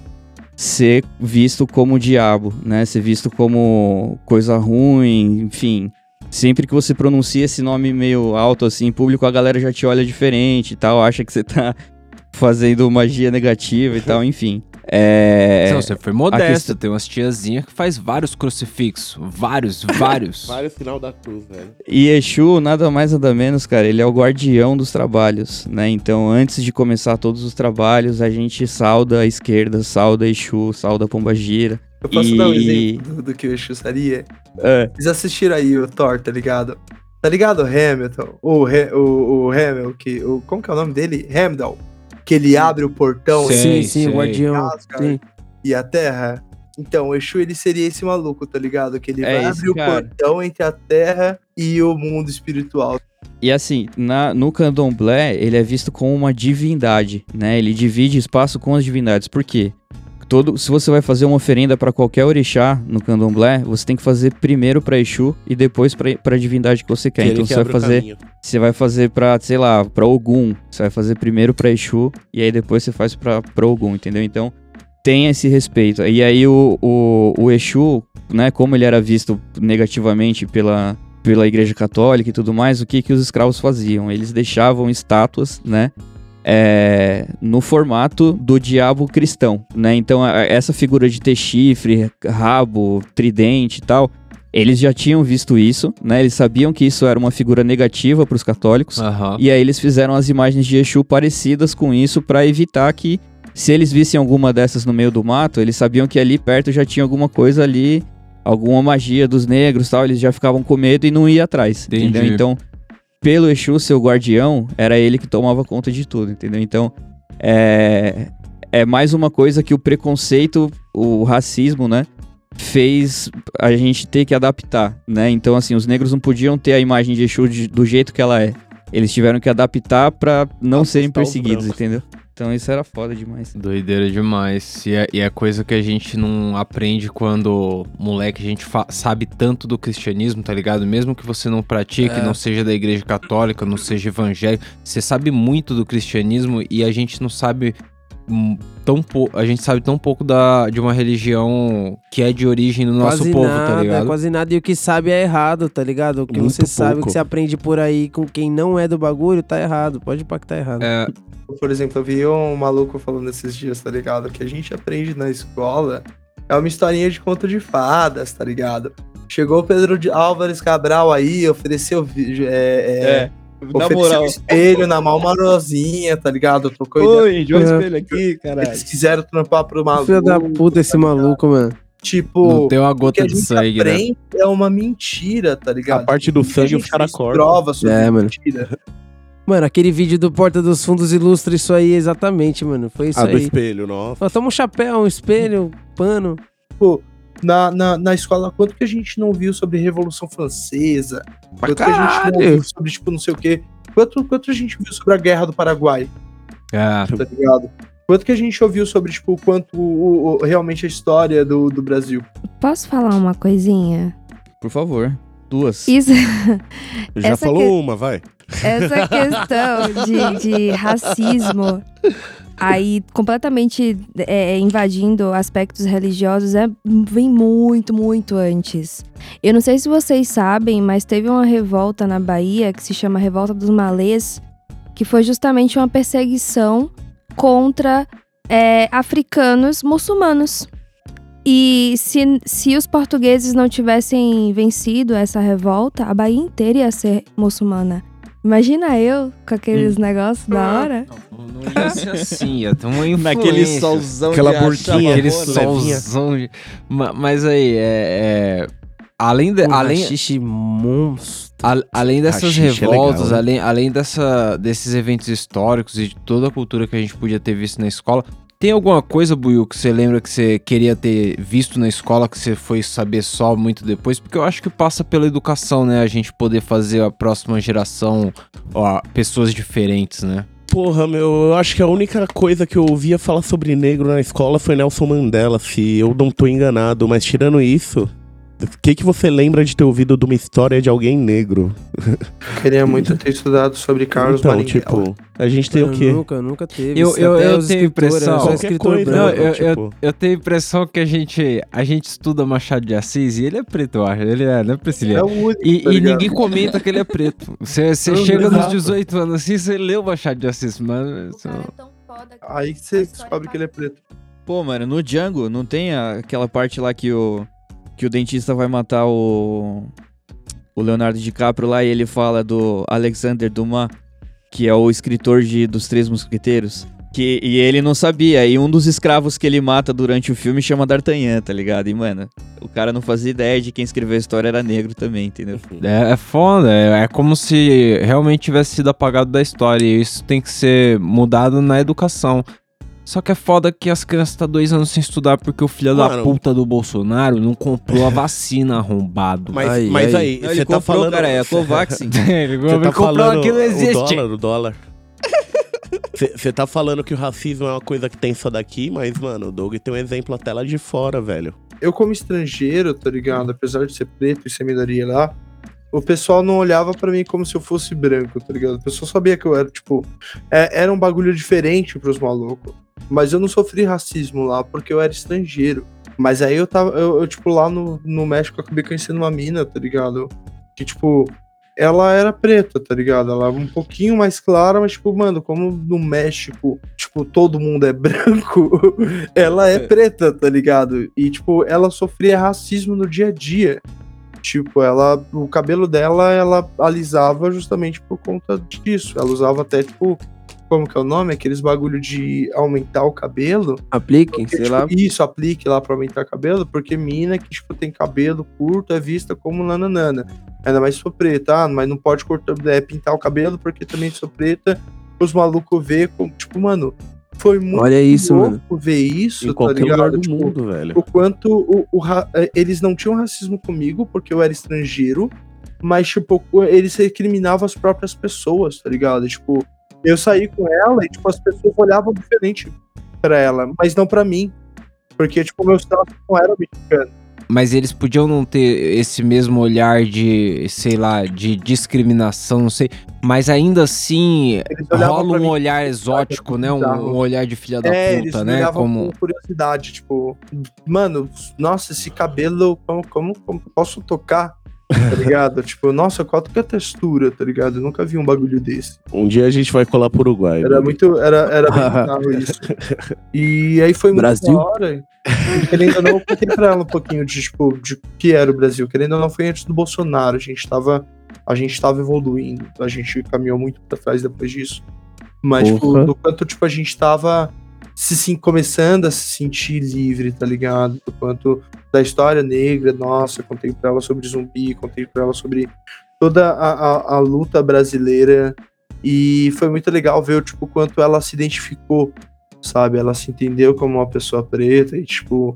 ser visto como diabo, né? Ser visto como coisa ruim, enfim. Sempre que você pronuncia esse nome meio alto assim em público, a galera já te olha diferente e tal, acha que você tá *laughs* fazendo magia negativa e tal, *laughs* enfim. É. Não, você foi modesto. questão- Tem umas tiazinhas que faz vários crucifixos. Vários, vários. *laughs* Vários final da cruz, velho. E Exu, nada mais nada menos, cara, ele é o guardião dos trabalhos, né? Então, antes de começar todos os trabalhos, a gente sauda a esquerda, sauda Exu, sauda Pombagira. Eu posso dar um E- exemplo do, do que o Exu seria? É. Vocês assistiram aí o Thor, tá ligado? Tá ligado o Hamilton? O, He- o, o Hamilton, que, o, como que é o nome dele? Hamilton. Que ele abre o portão sim, sim, sei. o guardião. Sim. e a Terra. Então, o Exu, ele seria esse maluco, tá ligado? Que ele É vai abrir cara. o portão entre a Terra e o mundo espiritual. E assim, na- no candomblé, ele é visto como uma divindade, né? Ele divide espaço com as divindades. Por quê? Todo, se você vai fazer uma oferenda para qualquer orixá no candomblé, você tem que fazer primeiro para Exu e depois para a divindade que você quer. Que então você vai fazer. Você vai fazer pra, sei lá, pra Ogum. Você vai fazer primeiro pra Exu e aí depois você faz pra, pra Ogum, entendeu? Então tem esse respeito. E aí o, o, o Exu, né, como ele era visto negativamente pela, pela Igreja Católica e tudo mais, o que, que os escravos faziam? Eles deixavam estátuas, né? É, no formato do diabo cristão, né? Então essa figura de ter chifre, rabo, tridente e tal, eles já tinham visto isso, né? Eles sabiam que isso era uma figura negativa para os católicos. Aham. E aí eles fizeram as imagens de Exu parecidas com isso para evitar que se eles vissem alguma dessas no meio do mato, eles sabiam que ali perto já tinha alguma coisa ali, alguma magia dos negros, tal, eles já ficavam com medo e não iam atrás, Entendi. entendeu? Então, pelo Exu, seu guardião, era ele que tomava conta de tudo, entendeu? Então, é é mais uma coisa que o preconceito, o racismo, né, fez a gente ter que adaptar, né? Então, assim, os negros não podiam ter a imagem de Exu de- do jeito que ela é. Eles tiveram que adaptar pra não serem os perseguidos, entendeu? Então isso era foda demais. Doideira demais. E é, e é coisa que a gente não aprende quando moleque a gente sabe tanto do cristianismo, tá ligado? Mesmo que você não pratique, É. não seja da igreja católica, não seja evangélico, você sabe muito do cristianismo e a gente não sabe tão pouco. A gente sabe tão pouco da, de uma religião que é de origem do nosso quase povo, nada, tá ligado? Quase nada. E o que sabe é errado, tá ligado? O que Muito você sabe, o pouco. que você aprende por aí com quem não é do bagulho, tá errado. Pode impactar errado. É, Por exemplo, eu vi um maluco falando esses dias, tá ligado? Que a gente aprende na escola é uma historinha de conto de fadas, tá ligado? Chegou o Pedro de Álvares Cabral aí, ofereceu é, é, na ofereceu moral. um espelho na mão marozinha, tá ligado? Trocou ideia. Oi, de um espelho aqui, caralho. Eles quiseram trampar pro maluco. Filho da puta esse maluco, mano. Tipo, não tem uma o que gota de sangue, né? é uma mentira, tá ligado? A parte do O a sangue cortam. prova sobre É, mano. mentira. Mano, aquele vídeo do Porta dos Fundos ilustra isso aí exatamente, mano. Foi isso Ah, do aí. espelho, nossa. Toma um chapéu, um espelho, um pano. Tipo, na, na, na escola, quanto que a gente não viu sobre Revolução Francesa? Pra Quanto que a gente não caralho. viu sobre, tipo, não sei o quê? Quanto, quanto a gente viu sobre a Guerra do Paraguai, É. tá ligado? Quanto que a gente ouviu sobre, tipo, quanto o, o- realmente a história do, do Brasil? Posso falar uma coisinha? Por favor. Duas. Isso. Já Essa falou que- uma, vai. Essa questão de, de racismo aí completamente é, invadindo aspectos religiosos é, vem muito, muito antes. Eu não sei se vocês sabem, mas teve uma revolta na Bahia que se chama Revolta dos Malês, que foi justamente uma perseguição contra é, africanos muçulmanos. E se, se os portugueses não tivessem vencido essa revolta, a Bahia inteira ia ser muçulmana. Imagina eu com aqueles negócios da hora. Não, não ia ser assim, ia ter uma influência. Naquele solzão Aquela de burquinha, Aquele solzão. de- Ma- Mas aí, é... é- Além, de, Um além, a- além dessas Rachixe é revoltas, legal, né? além, além dessa, desses eventos históricos e de toda a cultura que a gente podia ter visto na escola, tem alguma coisa, Buiu, que você lembra que você queria ter visto na escola que você foi saber só muito depois? Porque eu acho que passa pela educação, né? A gente poder fazer a próxima geração, ó, pessoas diferentes, né? Porra, meu, eu acho que a única coisa que eu ouvia falar sobre negro na escola foi Nelson Mandela, se eu não tô enganado. Mas tirando isso, o que, que você lembra de ter ouvido de uma história de alguém negro? Queria *laughs* muito ter estudado sobre Carlos então, Marighella. tipo, a gente tem o Mano, quê? Nunca, nunca teve. Eu- Isso eu- eu tenho impressão- é só Qualquer escritor coisa, Não, branco. né? eu, eu, tipo- eu tenho a impressão que a gente, a gente estuda Machado de Assis e ele é preto, eu acho. Ele é, não é Priscilia. É o único, E, tá e ninguém comenta que ele é preto. Você, chega nos exato. 18 anos assim, você leu Machado de Assis, mas. Aí você descobre que ele é preto. Pô, mano, no Django não tem a- aquela parte lá que o que o dentista vai matar o o Leonardo DiCaprio lá e ele fala do Alexander Dumas, que é o escritor de dos Três Mosqueteiros. Que, e ele não sabia, e um dos escravos que ele mata durante o filme chama D'Artagnan, tá ligado? E, mano, o cara não fazia ideia de quem escreveu a história era negro também, entendeu? *laughs* É, é foda, é, é como se realmente tivesse sido apagado da história. E isso tem que ser mudado na educação. Só que é foda que as crianças estão dois anos sem estudar porque o filho da Mano. puta do Bolsonaro não comprou a *laughs* vacina arrombado. Mas Aí, mas aí. você ele tá comprou, falando. cara, é a *laughs* Covaxin. ele Você tá comprou aquilo não o existe. dólar, o dólar. *laughs* Você tá falando que o racismo é uma coisa que tem só daqui, mas, mano, o Doug tem um exemplo até lá de fora, velho. Eu, como estrangeiro, tá ligado? Apesar de ser preto e ser minoria lá, o pessoal não olhava pra mim como se eu fosse branco, tá ligado? O pessoal sabia que eu era, tipo, é- era um bagulho diferente pros malucos. Mas eu não sofri racismo lá porque eu era estrangeiro. Mas aí eu tava, eu, eu, tipo, lá no, no México eu acabei conhecendo uma mina, tá ligado? Que, tipo, ela era preta, tá ligado? Ela era um pouquinho mais clara, mas, tipo, mano, como no México, tipo, todo mundo é branco, *laughs* ela é preta, tá ligado? E, tipo, ela sofria racismo no dia a dia. Tipo, ela, o cabelo dela, ela alisava justamente por conta disso. Ela usava até, tipo, como que é o nome? Aqueles bagulho de aumentar o cabelo. Apliquem, Porque, sei tipo, lá. Isso, aplique lá pra aumentar cabelo, porque mina que, tipo, tem cabelo curto é vista como nananana. Ainda mais se for preta, ah, mas não pode cortar, é, pintar o cabelo porque também sou preta. Os malucos vê como, tipo, mano, foi muito Olha isso, louco mano. ver isso, em tá qualquer ligado? lugar do Tipo, mundo, velho. o quanto o, o ra- eh, eles não tinham racismo comigo, porque eu era estrangeiro, mas, tipo, eles recriminavam as próprias pessoas, tá ligado? Tipo, eu saí com ela e, tipo, as pessoas olhavam diferente pra ela, mas não pra mim. Porque, tipo, meus traços não eram mexicanos. Mas eles podiam não ter esse mesmo olhar de, sei lá, de discriminação, não sei. Mas ainda assim, Eles rola um mim olhar exótico, né? Um, um olhar de filha da é, eles puta, me né? Como... com curiosidade, tipo, mano, nossa, esse cabelo, como, como, como posso tocar? Tá ligado? *laughs* tipo, nossa, qual que é a textura, tá ligado? Eu nunca vi um bagulho desse. Um dia a gente vai colar pro Uruguai. Era Doug. muito. Era, era bem *laughs* isso. E aí foi muito Brasil? da hora. Querendo ou não, eu contei pra ela um pouquinho de, tipo, de que era o Brasil. Querendo ou não, foi antes do Bolsonaro. A gente tava. A gente tava evoluindo. A gente caminhou muito pra trás depois disso. Mas, tipo, Porra. do quanto, tipo, a gente tava se, começando a se sentir livre, tá ligado? Do quanto da história negra, nossa, contei pra ela sobre zumbi, contei pra ela sobre toda a, a, a luta brasileira. E foi muito legal ver, tipo, quanto ela se identificou, sabe? Ela se entendeu como uma pessoa preta e, tipo,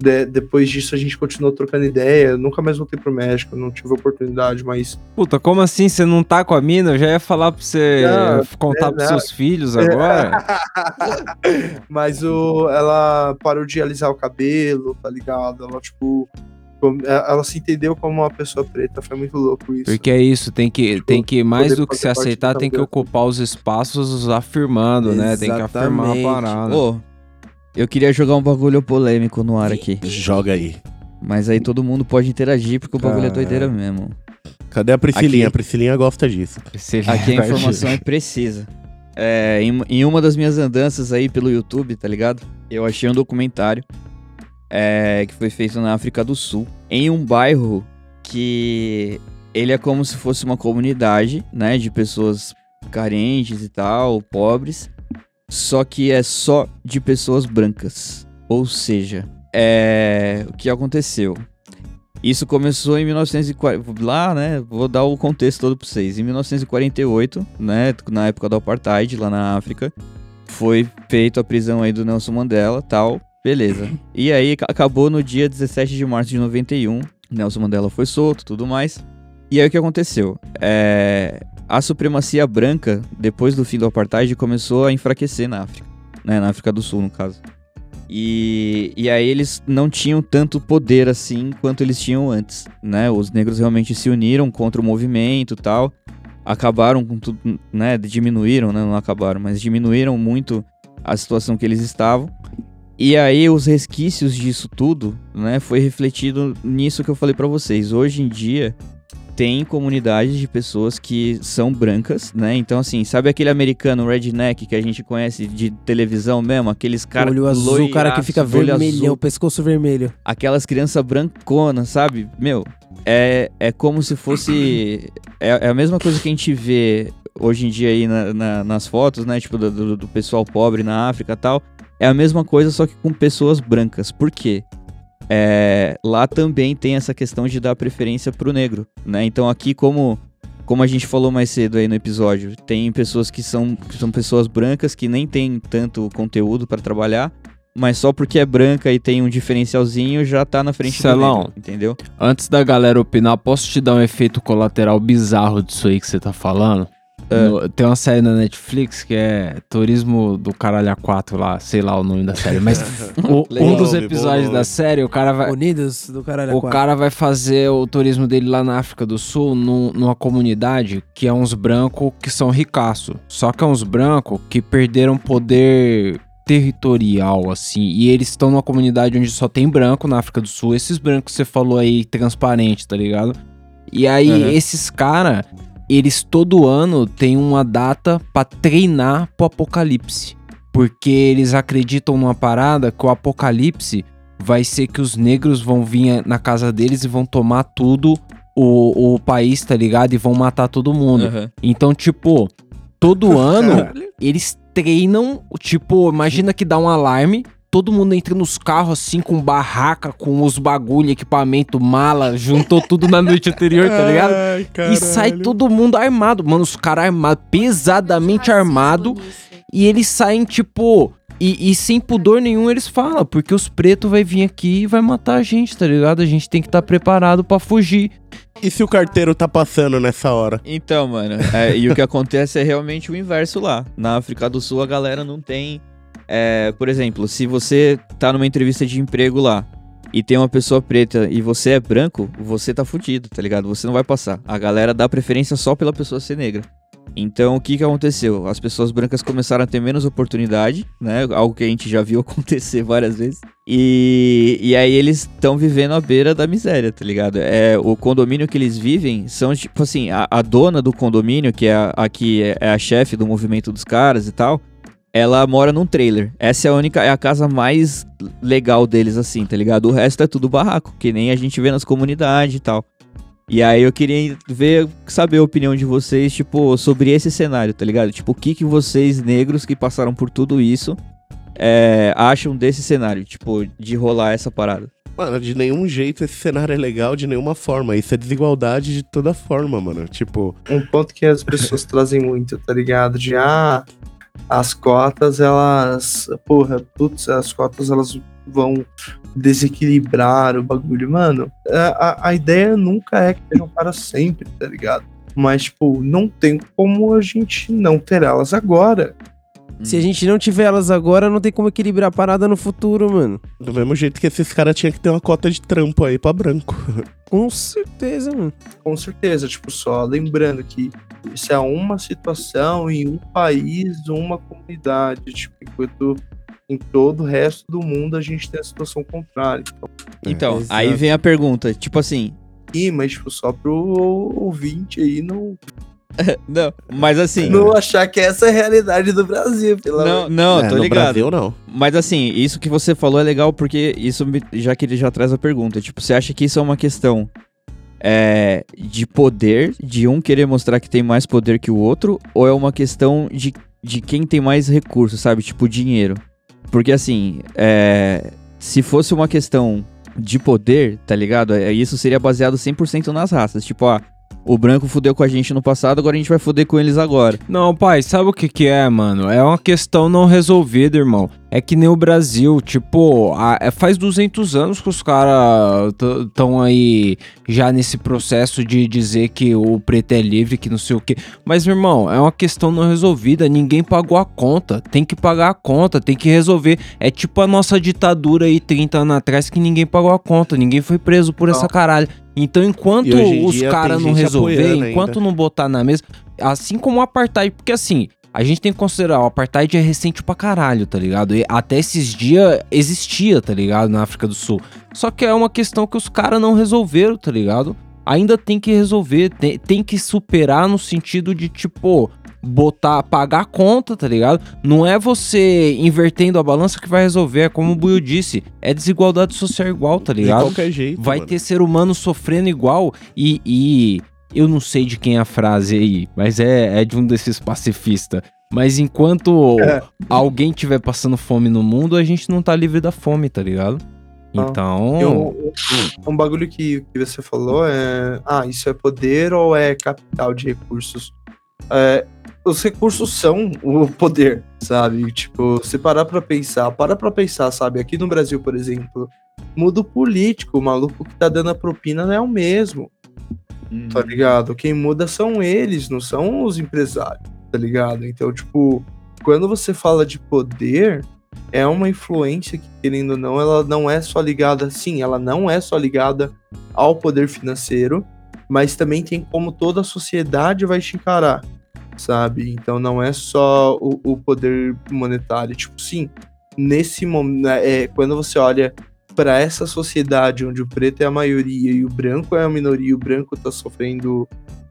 de- depois disso a gente continuou trocando ideia. Eu nunca mais voltei pro México, não tive oportunidade, mas Puta, como assim você não tá com a mina? Eu já ia falar pra você Não, contar é, pros não. seus filhos agora. *laughs* Mas o, ela parou de alisar o cabelo, tá ligado? Ela, tipo, como- é, ela se entendeu como uma pessoa preta, foi muito louco isso. Porque é isso, tem que, Tipo, tem que mais do que se aceitar, tem que ocupar os espaços afirmando, né? Tem que afirmar a Exatamente. parada. Ô, eu queria jogar um bagulho polêmico no ar aqui. Joga aí. Mas aí todo mundo pode interagir, porque o bagulho é doideira mesmo. Cadê a Priscilinha? Aqui. A Priscilinha gosta disso. Ele Aqui a vai- informação é precisa. É, em, em uma das minhas andanças aí pelo YouTube, tá ligado? Eu achei um documentário é, que foi feito na África do Sul, em um bairro que ele é como se fosse uma comunidade, né, de pessoas carentes e tal, pobres, só que é só de pessoas brancas. Ou seja, é, o que aconteceu? Isso começou em 1940, lá, né, vou dar o contexto todo pra vocês. Em 1948, né, na época do Apartheid, lá na África, foi feita a prisão aí do Nelson Mandela, tal, beleza. E aí ca- acabou no dia 17 de março de 91, Nelson Mandela foi solto, tudo mais. E aí o que aconteceu? É, a supremacia branca, depois do fim do Apartheid, começou a enfraquecer na África, né, na África do Sul, no caso. E, e aí eles não tinham tanto poder assim quanto eles tinham antes, né? Os negros realmente se uniram contra o movimento tal. Acabaram com tudo, né? Diminuíram, né? Não acabaram, mas diminuíram muito a situação que eles estavam. E aí os resquícios disso tudo, né? Foi refletido nisso que eu falei pra vocês. Hoje em dia tem comunidades de pessoas que são brancas, né? Então, assim, sabe aquele americano redneck que a gente conhece de televisão mesmo? Aqueles caras olho azul, o cara que fica vermelhão, pescoço vermelho. aquelas crianças branconas, sabe? Meu, é, é como se fosse. É, é a mesma coisa que a gente vê hoje em dia aí na- na- nas fotos, né? Tipo, do, do- do pessoal pobre na África e tal. É a mesma coisa, só que com pessoas brancas. Por quê? É, lá também tem essa questão de dar preferência pro negro, né? Então aqui, como, como a gente falou mais cedo aí no episódio, tem pessoas que são, que são pessoas brancas que nem tem tanto conteúdo para trabalhar, mas só porque é branca e tem um diferencialzinho já tá na frente Celão. do negro, entendeu? Antes da galera opinar, posso te dar um efeito colateral bizarro disso aí que você tá falando? É. No- tem uma série na Netflix que é Turismo do Caralho A4 lá, sei lá o nome da série, mas *laughs* o- um dos episódios bom da série, o cara vai, Unidos do caralho. o quatro. cara vai fazer o turismo dele lá na África do Sul, num- numa comunidade que é uns brancos que são ricaços. Só que é uns brancos que perderam poder territorial, assim. E eles estão numa comunidade onde só tem branco na África do Sul. Esses brancos que você falou aí, transparente, tá ligado? E aí, Uhum. esses caras, eles todo ano têm uma data pra treinar pro apocalipse. Porque eles acreditam numa parada que o apocalipse vai ser que os negros vão vir na casa deles e vão tomar tudo o, o país, tá ligado? E vão matar todo mundo. Aham. Então, tipo, todo *laughs* ano eles treinam, tipo, imagina que dá um alarme, todo mundo entra nos carros assim com barraca, com os bagulho, equipamento, mala, juntou tudo na noite anterior, tá *laughs* ligado? Ai, E sai todo mundo armado, mano, os caras armados, pesadamente armado, e eles saem, tipo. E, e sem pudor nenhum eles falam, porque os pretos vai vir aqui e vai matar a gente, tá ligado? A gente tem que estar preparado pra fugir. E se o carteiro tá passando nessa hora? Então, mano, é, e o que acontece é realmente o inverso lá. Na África do Sul, a galera não tem. É, por exemplo, se você tá numa entrevista de emprego lá e tem uma pessoa preta e você é branco, você tá fudido, tá ligado? Você não vai passar. A galera dá preferência só pela pessoa ser negra. Então, o que que aconteceu? As pessoas brancas começaram a ter menos oportunidade, né? Algo que a gente já viu *laughs* acontecer várias vezes. E, e aí eles estão vivendo à beira da miséria, tá ligado? É, o condomínio que eles vivem são, tipo assim, a, a dona do condomínio, que é a, a que é, é a chefe do movimento dos caras e tal, ela mora num trailer. Essa é a única, é a casa mais legal deles, assim, tá ligado? O resto é tudo barraco, que nem a gente vê nas comunidades e tal. E aí eu queria ver, saber a opinião de vocês, tipo, sobre esse cenário, tá ligado? Tipo, o que que vocês, negros, que passaram por tudo isso, é, acham desse cenário, tipo, de rolar essa parada? Mano, de nenhum jeito esse cenário é legal, de nenhuma forma. Isso é desigualdade de toda forma, mano. Tipo, Um ponto que as pessoas *laughs* trazem muito, tá ligado? De ah, as cotas, elas. Porra, putz, as cotas elas vão desequilibrar o bagulho. Mano, a, a- ideia nunca é que sejam para sempre, tá ligado? Mas, tipo, não tem como a gente não ter elas agora. Se a gente não tiver elas agora, não tem como equilibrar a parada no futuro, mano. Do mesmo jeito que esses caras tinham que ter uma cota de trampo aí pra branco. *laughs* Com certeza, mano. Com certeza, tipo, só lembrando que isso é uma situação em um país, uma comunidade, tipo, enquanto em todo o resto do mundo a gente tem a situação contrária. Então, Então, exato. aí vem a pergunta, tipo assim, e, mas tipo, só pro ouvinte aí não, *laughs* não, mas assim, não achar que essa é a realidade do Brasil, pelo não, não, É, tô no ligado. Brasil, não. Mas assim, isso que você falou é legal porque isso me- já que ele já traz a pergunta, tipo, você acha que isso é uma questão é, de poder, de um querer mostrar que tem mais poder que o outro, ou é uma questão de, de quem tem mais recursos, sabe? Tipo, dinheiro. Porque assim, é, se fosse uma questão de poder, tá ligado? É, Isso seria baseado 100% nas raças. Tipo, ah, o branco fudeu com a gente no passado, agora a gente vai foder com eles agora. Não, pai, sabe o que que é, mano? É uma questão não resolvida, irmão. É que nem o Brasil, tipo, a- é- faz 200 anos que os caras estão aí já nesse processo de dizer que o preto é livre, que não sei o quê. Mas, meu irmão, é uma questão não resolvida. Ninguém pagou a conta. Tem que pagar a conta, tem que resolver. É tipo a nossa ditadura aí 30 anos atrás que ninguém pagou a conta. Ninguém foi preso por essa Não. caralho. Então, enquanto os caras não resolver, enquanto ainda. não botar na mesa, assim como o apartheid, porque assim, a gente tem que considerar, o apartheid é recente pra caralho, tá ligado? E até esses dias existia, tá ligado, na África do Sul. Só que é uma questão que os caras não resolveram, tá ligado? Ainda tem que resolver, tem, tem que superar no sentido de, tipo, botar, pagar a conta, tá ligado? Não é você invertendo a balança que vai resolver, é como o Buio disse, é desigualdade social igual, tá De ligado? qualquer jeito. vai mano. ter ser humano sofrendo igual e, e eu não sei de quem é a frase aí, mas é, é de um desses pacifistas. Mas enquanto É. alguém tiver passando fome no mundo, a gente não tá livre da fome, tá ligado? Ah. Então, um bagulho que, que você falou é. Ah, isso é poder ou é capital de recursos? É, os recursos são o poder, sabe? Tipo, se parar pra pensar, para pra pensar, sabe? Aqui no Brasil, por exemplo, muda o político, o maluco que tá dando a propina não é o mesmo, tá ligado? Quem muda são eles, não são os empresários, tá ligado? Então, tipo, quando você fala de poder, é uma influência que, querendo ou não, ela não é só ligada, sim, ela não é só ligada ao poder financeiro, mas também tem como toda a sociedade vai te encarar, sabe? Então não é só o, o poder monetário. Tipo, sim, nesse momento, é, quando você olha para essa sociedade onde o preto é a maioria e o branco é a minoria, o branco tá sofrendo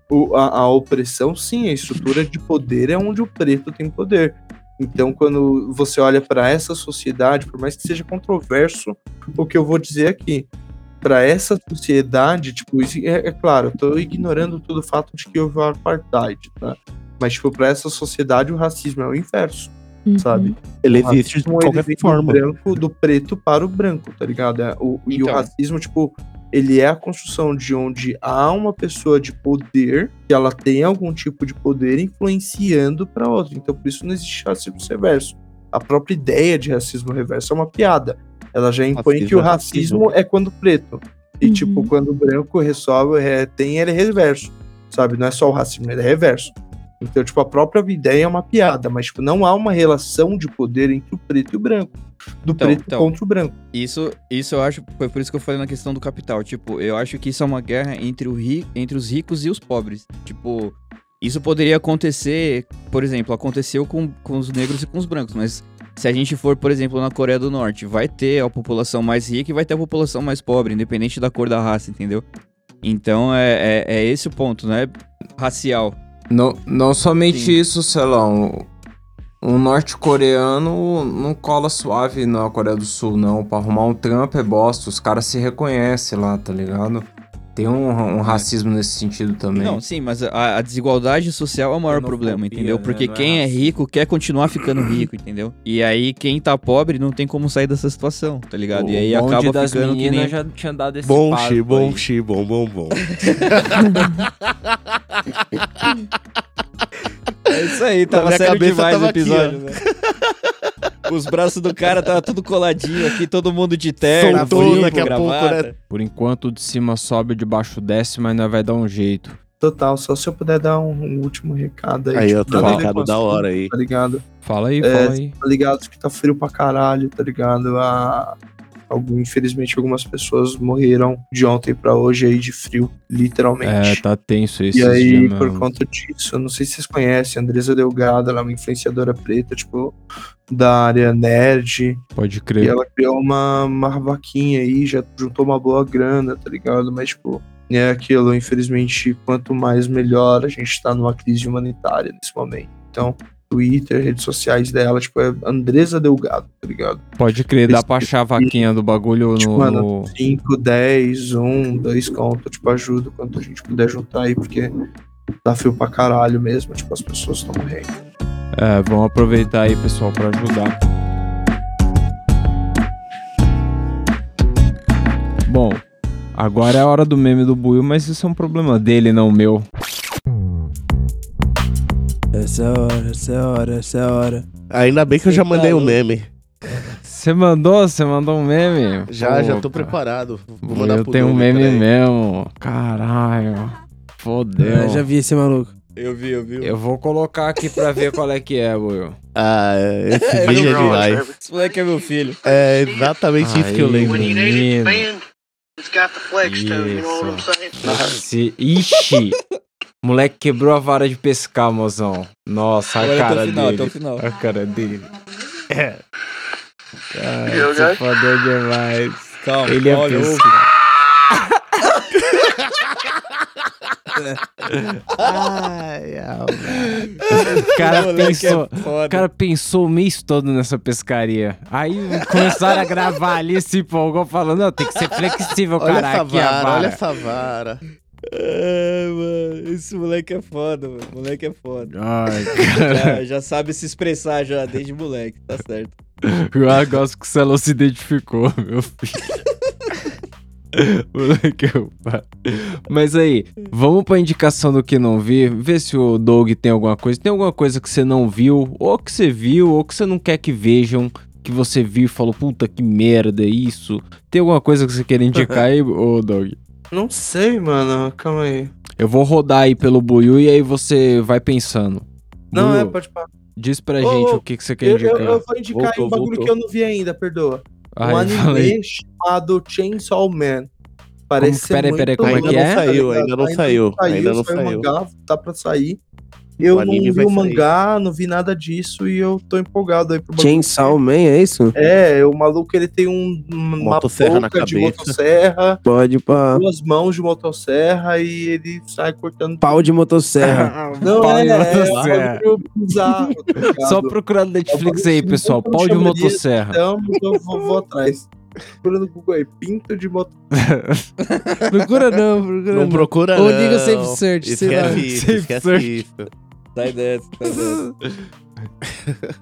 o- a, a opressão, sim, a estrutura de poder é onde o preto tem poder. Então, quando você olha para essa sociedade, por mais que seja controverso o que eu vou dizer aqui, para essa sociedade, tipo, é, é claro, tô ignorando todo o fato de que houve o apartheid, tá? Mas, tipo, para essa sociedade, o racismo é o inverso, sabe? Ele O existe de qualquer forma. Do, branco, do preto para o branco, tá ligado? É, o, E o Então. racismo, tipo, ele é a construção de onde há uma pessoa de poder, que ela tem algum tipo de poder influenciando para outra. Então, por isso não existe racismo reverso. A própria ideia de racismo reverso é uma piada. Ela já impõe Racismo que o é racismo racismo. é quando preto. E, Uhum. tipo, quando o branco resolve, é, tem, ele é reverso. Sabe? Não é só o racismo, ele é reverso. Então, tipo, a própria ideia é uma piada, mas, tipo, não há uma relação de poder entre o preto e o branco. Do Então, preto então. contra o branco. Isso, isso eu acho, foi por isso que eu falei na questão do capital. Tipo, eu acho que isso é uma guerra entre, o ri, entre os ricos e os pobres. Tipo, isso poderia acontecer, por exemplo, aconteceu com, com os negros e com os brancos, mas se a gente for, por exemplo, na Coreia do Norte, vai ter a população mais rica e vai ter a população mais pobre, independente da cor da raça, entendeu? Então é, é, é esse o ponto, né? Racial. Não, não somente Sim. isso, Celão. Um norte-coreano não cola suave na Coreia do Sul, não. Pra arrumar um trampo é bosta. Os caras se reconhecem lá, tá ligado? Tem um, um racismo nesse sentido também. Não, sim, mas a, a desigualdade social é o maior problema, entendeu? né? Porque Não é quem é racismo. rico quer continuar ficando rico, entendeu? E aí quem tá pobre não tem como sair dessa situação, tá ligado? E aí o acaba das ficando que meninas nem... já tinha dado esse Bom chi, bom chi, bom, bom, bom. *laughs* É isso aí, Na minha cabeça tava aqui, ó. né? Os braços do cara tava tudo coladinho aqui, todo mundo de terno, Soltou daqui a pouco, gravata. né? Por enquanto o de cima sobe, o de baixo desce, mas nós vai dar um jeito. Total, só se eu puder dar um, um último recado aí. Aí, tipo, eu tenho um recado da hora aí. Tá ligado? Fala aí, É, fala aí. Tá ligado que tá frio pra caralho, tá ligado? A, algum, infelizmente, algumas pessoas morreram de ontem pra hoje aí de frio, É, literalmente. tá tenso esses E aí, por mesmo. conta disso, eu não sei se vocês conhecem, a Andresa Delgado, ela é uma influenciadora preta, tipo, da área nerd. Pode E crer. ela criou uma, uma vaquinha aí, já juntou uma boa grana, tá ligado? Mas, tipo, é aquilo, infelizmente, quanto mais melhor, a gente tá numa crise humanitária nesse momento. Então, Twitter, redes sociais dela, tipo, é Andresa Delgado, tá ligado? Pode crer, dá pra achar a vaquinha do bagulho Tipo, no. mano, no- 5, 10, 1, 2 conto, tipo, ajuda quanto a gente puder juntar aí, porque tá fio pra caralho mesmo, tipo, as pessoas estão morrendo. É, vamos aproveitar aí, pessoal, pra ajudar. Bom, agora é a hora do meme do Buiu, mas isso é um problema dele, não meu. Essa é a hora, essa é a hora, essa é a hora. Ainda bem que eu já tá mandei o louco. meme. Você mandou? Você mandou um meme? Já, já tô Pô, cara. preparado. Vou mandar Eu pro tenho um meme peraí. mesmo. Caralho. Fodeu. Eu já vi esse maluco. Eu vi, eu vi. Eu vou colocar aqui pra ver qual é que é, Buiu. Ah, esse *laughs* vídeo é demais. Esse moleque é meu filho. É exatamente isso que eu Aí, lembro. Menino. Se... Ixi! Moleque quebrou a vara de pescar, mozão. Nossa, a Olha até cara o final, dele. até o final. A cara dele. É. Cara, você okay? fodeu demais. Calma, Ele é olha, pesca. ouve. Ai, ai, O *laughs* cara Moleque pensou. é. O cara pensou o mês todo nessa pescaria. Aí começaram a gravar ali, se empolgou, falando: Não, tem que ser flexível, Olha cara. essa Aqui a vara, vara. olha essa vara. Mano, esse moleque é foda, mano. Moleque é foda. Ai, *laughs* cara. Já, já sabe se expressar já desde moleque, tá certo. *laughs* Eu gosto que o Celo se identificou, *laughs* meu filho. Moleque, eu paro. Mas aí, vamos pra indicação do que não vi. Vê se o Doug tem alguma coisa. Tem alguma coisa que você não viu, ou que você viu, ou que você não quer que vejam, que você viu e falou, puta que merda, é isso. Tem alguma coisa que você quer indicar aí, ô Doug? Não sei, mano, calma aí. Eu vou rodar aí pelo Buiu e aí você vai pensando. Não, Buiu, é, pode falar. Diz pra Ô, gente ô, o que, que você quer Eu, eu, indicar. eu vou indicar aí Voltou, um bagulho voltou. que eu não vi ainda, perdoa. um Ai, aí. anime chamado Chainsaw Man. Parece Como- ser peraí, muito peraí, como é que é? Saiu, ainda não saiu, ainda não saiu o saiu. mangá, tá pra sair. Eu não anime vi o sair. mangá, não vi nada disso e eu tô empolgado aí pro. Chainsaw Man, é isso? É, o maluco ele tem um, uma Motosserra na boca de cabeça. motosserra, Pode pá. duas mãos de motosserra e ele sai cortando. Pau de motosserra. *laughs* Não, Pau é, de é, motosserra. é bizarro, tá? *laughs* Só procurar no Netflix aí, pessoal. Pau de motosserra. Então, então eu vou, vou atrás. Procura no Google aí, pinto de moto. *laughs* procura não, procura Não procura Ou não. liga o Safe Search, sei lá. Esquece isso, Safe esquece search. isso. Sai dessa, sai dessa.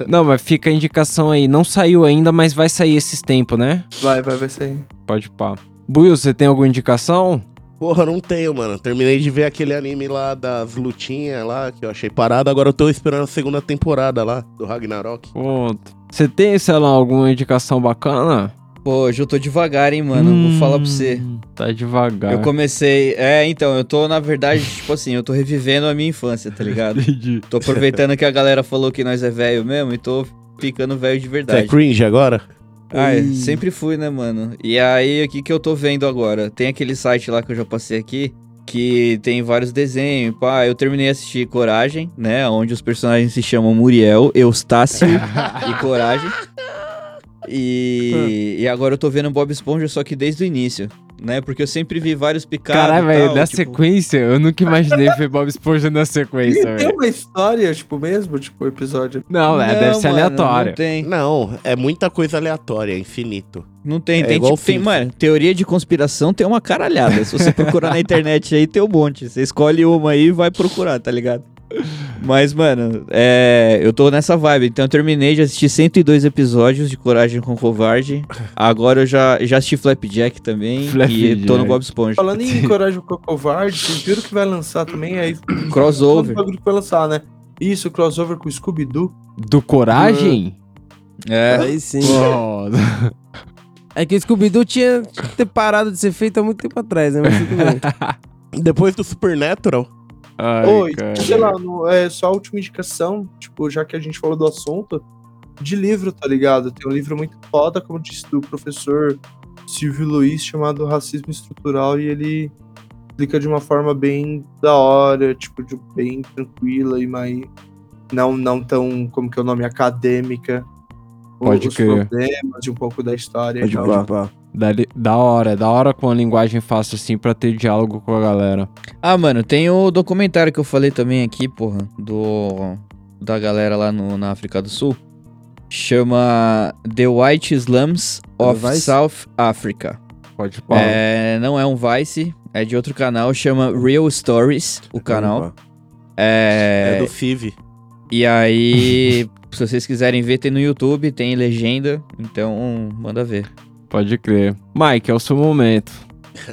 Não, mas fica a indicação aí. Não saiu ainda, mas vai sair esses tempos, né? Vai, vai, vai sair. Pode pá. Buiu, você tem alguma indicação? Porra, não tenho, mano. Terminei de ver aquele anime lá das lutinhas lá, que eu achei parado. Agora eu tô esperando a segunda temporada lá, do Ragnarok. Ponto. Você tem, sei lá, alguma indicação bacana? Pô, hoje eu tô devagar, hein, mano. Vou falar pra você. Hum, Tá devagar. Eu comecei. É, então, eu tô, na verdade, *laughs* tipo assim, eu tô revivendo a minha infância, tá ligado? *laughs* Entendi. Tô aproveitando que a galera falou que nós é velho mesmo e tô ficando velho de Você é verdade. cringe agora? Ah, é, sempre fui, né, mano? E aí, o que que eu tô vendo agora? Tem aquele site lá que eu já passei aqui, que tem vários desenhos. Pá, eu terminei de assistir Coragem, né? Onde os personagens se chamam Muriel, Eustácio *laughs* e Coragem. E, e agora eu tô vendo Bob Esponja, só que desde o início, né? Porque eu sempre vi vários picados. Caralho, velho, na tipo- sequência, eu nunca imaginei ver Bob Esponja na E sequência, tem velho. uma história, tipo, mesmo, tipo, o episódio. Não, é, deve ser mano, aleatório. Não tem, Não, é muita coisa aleatória, é infinito. não tem. É tem, igual tipo, tem, mano, teoria de conspiração tem uma caralhada. Se você procurar na *laughs* internet aí, tem um monte. Você escolhe uma aí e vai procurar, tá ligado? Mas, mano, é, eu tô nessa vibe. Então eu terminei de assistir 102 episódios de Coragem com Covarde. Agora eu já, já assisti Flapjack também. E tô no Bob Esponja. Falando em *laughs* Coragem com o Covarde, vocês viram que vai lançar também aí. *coughs* Crossover. O que vai lançar, né? Isso, crossover com o Scooby-Doo. Do Coragem? É. Aí sim. É que o Scooby-Doo tinha que ter parado de ser feito há muito tempo atrás, né? Mas tudo bem. *laughs* Depois do Supernatural, Ai, Oi, cara. sei lá, no- é só a última indicação, tipo, já que a gente falou do assunto, de livro, tá ligado? Tem um livro muito foda, como disse, do professor Silvio Luiz, chamado Racismo Estrutural, e ele explica de uma forma bem da hora, tipo, de, bem tranquila e mais. Não, não tão, como que é o nome, acadêmica. Pode os crer. problemas e um pouco da história. Pode e tal. pá, pá. Da, da hora, da hora com a linguagem fácil assim pra ter diálogo com a galera. Ah, mano, tem o documentário que eu falei também aqui, porra, do da galera lá no, na África do Sul. Chama The White Slums of Vice? South Africa. Pode falar. É, não é um Vice, é de outro canal, chama Real Stories, o canal. É, É, do FIV. E aí, *laughs* se vocês quiserem ver, tem no YouTube, tem legenda, então manda ver. Pode crer. Mike, é o seu momento.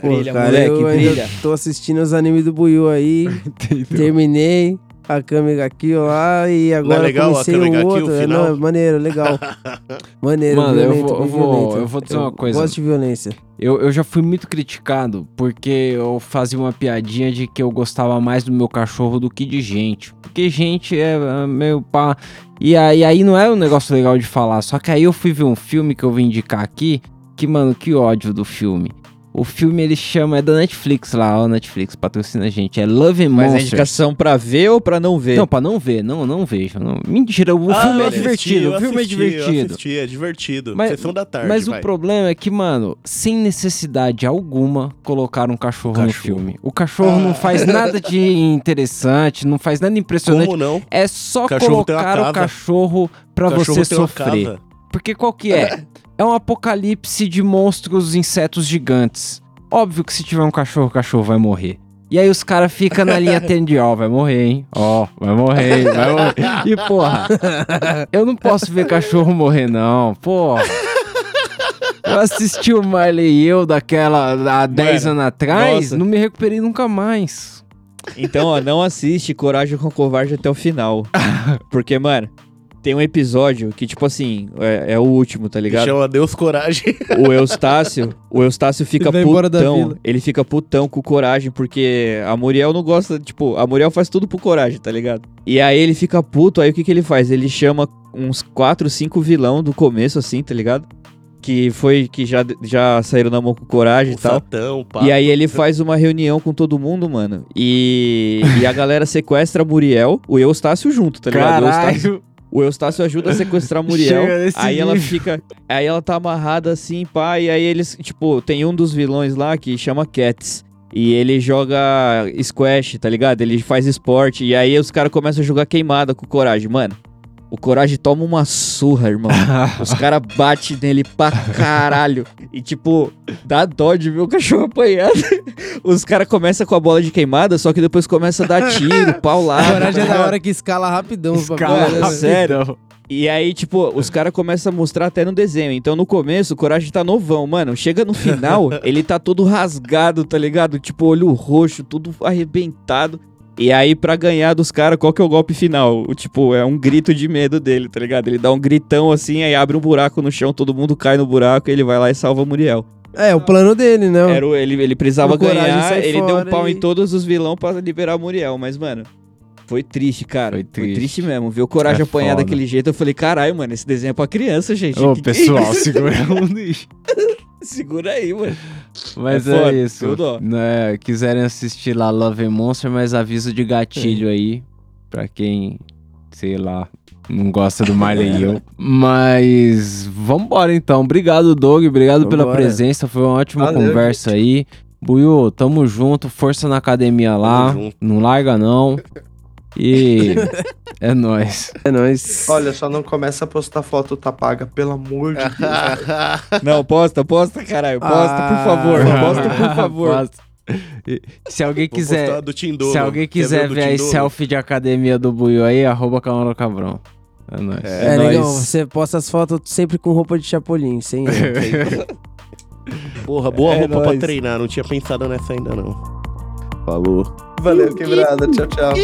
Pô, Brilha, cara, moleque, eu ainda brilha. tô assistindo os animes do Buiu aí. *laughs* Terminei a Kamiga Kill lá e agora legal a comecei Kamiga um Kill, outro. É, não, é maneiro, legal. *laughs* Maneiro, Mano, eu vou- eu bem vou- violento. eu vou dizer uma coisa. Gosto de violência. Eu, eu já fui muito criticado porque eu fazia uma piadinha de que eu gostava mais do meu cachorro do que de gente. Porque gente é é meio pá. E aí, aí não é um negócio legal de falar. Só que aí eu fui ver um filme que eu vim indicar aqui. Que, mano, que ódio do filme. O filme ele chama, é da Netflix lá, ó, Netflix, patrocina a gente. É Love and Mas a Monsters. indicação pra ver ou pra não ver? Não, pra não ver, não, não vejo. Não. Mentira, o Ah, filme é assisti, divertido. O filme é assisti, Eu divertido. assisti, é divertido. Mas- Sessão da tarde, Mas vai. o problema é que, mano, sem necessidade alguma, colocaram um cachorro, no Cachorro. filme. O cachorro não faz nada de interessante, não faz nada impressionante. Como não? É só colocar o cachorro pra O você sofrer. Porque qual que é? *laughs* é um apocalipse de monstros, insetos gigantes. Óbvio que se tiver um cachorro, o cachorro vai morrer. E aí os caras ficam na linha *laughs* tende, ó, vai morrer, hein? Ó, vai morrer, hein? vai morrer. E porra, eu não posso ver cachorro morrer, não. Porra. Eu assisti o Marley e eu daquela há 10 anos atrás, nossa. não me recuperei nunca mais. Então, ó, não assiste Coragem com Covarde até o final. *laughs* Porque, mano, tem um episódio que, tipo assim, é, é o último, tá ligado? Chama Deus Coragem. *laughs* O Eustácio, o Eustácio fica Ele putão. Ele fica putão com coragem, porque a Muriel não gosta, tipo, a Muriel faz tudo por coragem, tá ligado? E aí ele fica puto, aí o que que ele faz? Ele chama uns 4, 5 vilão do começo, assim, tá ligado? Que foi, que já, já saíram na mão com coragem e O tal. Satão, pá. E aí ele faz uma reunião com todo mundo, mano. E, e a galera sequestra a Muriel, o Eustácio junto, tá ligado? O Eustácio, Caralho. O Eustácio ajuda a sequestrar a Muriel. Aí ela nível. fica. Aí ela tá amarrada assim, pá. E aí eles, tipo, tem um dos vilões lá que chama Cats. E ele joga squash, tá ligado? Ele faz esporte. E aí os caras começam a jogar queimada com Coragem. Mano, o Coragem toma uma surra, irmão. *laughs* Os caras batem nele pra caralho. E, tipo, dá dó de ver o cachorro apanhado. *laughs* Os caras começam com a bola de queimada, só que depois começa a dar tiro, *laughs* paulada. Coragem é tá da ligado? hora que escala rapidão. Escala né? sério. E aí, tipo, os caras começam a mostrar até no desenho. Então, no começo, o Coragem tá novão, mano. Chega no final, ele tá todo rasgado, tá ligado? Tipo, olho roxo, tudo arrebentado. E aí, pra ganhar dos caras, qual que é o golpe final? O, tipo, é um grito de medo dele, tá ligado? Ele dá um gritão assim, aí abre um buraco no chão, todo mundo cai no buraco, ele vai lá e salva a Muriel. É, o plano dele, né? Era, o- ele, ele precisava O Coragem ganhar, ele deu um pau e- em todos os vilões pra liberar a Muriel. Mas, mano, foi triste, cara. Foi Foi triste. triste, mesmo. Ver o Coragem É apanhar foda. daquele jeito, eu falei, caralho, mano, esse desenho é pra criança, gente. Ô, Que que é pessoal, segura um lixo. *laughs* *laughs* Segura aí, mano. Mas É é, isso. Né, quiserem assistir lá Love and Monster, mas aviso de É. gatilho aí. Pra quem, sei lá, não gosta do Marley e eu. *laughs* Mas vambora então. Obrigado, Doug. Obrigado pela Vambora. presença. Foi uma ótima Valeu, conversa aí. Buiu, tamo junto. Força na academia lá. Não larga, não. E *laughs* é nóis. É nóis. Olha, só não começa a postar foto tá paga, pelo amor de Deus. *laughs* Não, posta, posta, caralho. Posta, por Ah. favor. Posta, por favor. Posta. Se alguém Vou quiser. Tindolo. Se alguém quiser ver Tindolo? selfie de academia do Buiu aí, arroba Camaro Cabrão. É nóis. É, É legal, nóis. você posta as fotos sempre com roupa de chapolim, sem *laughs* Porra, boa É roupa pra nóis. treinar. Não tinha pensado nessa ainda, não. Falou. Valeu, quebrada. Tchau, tchau.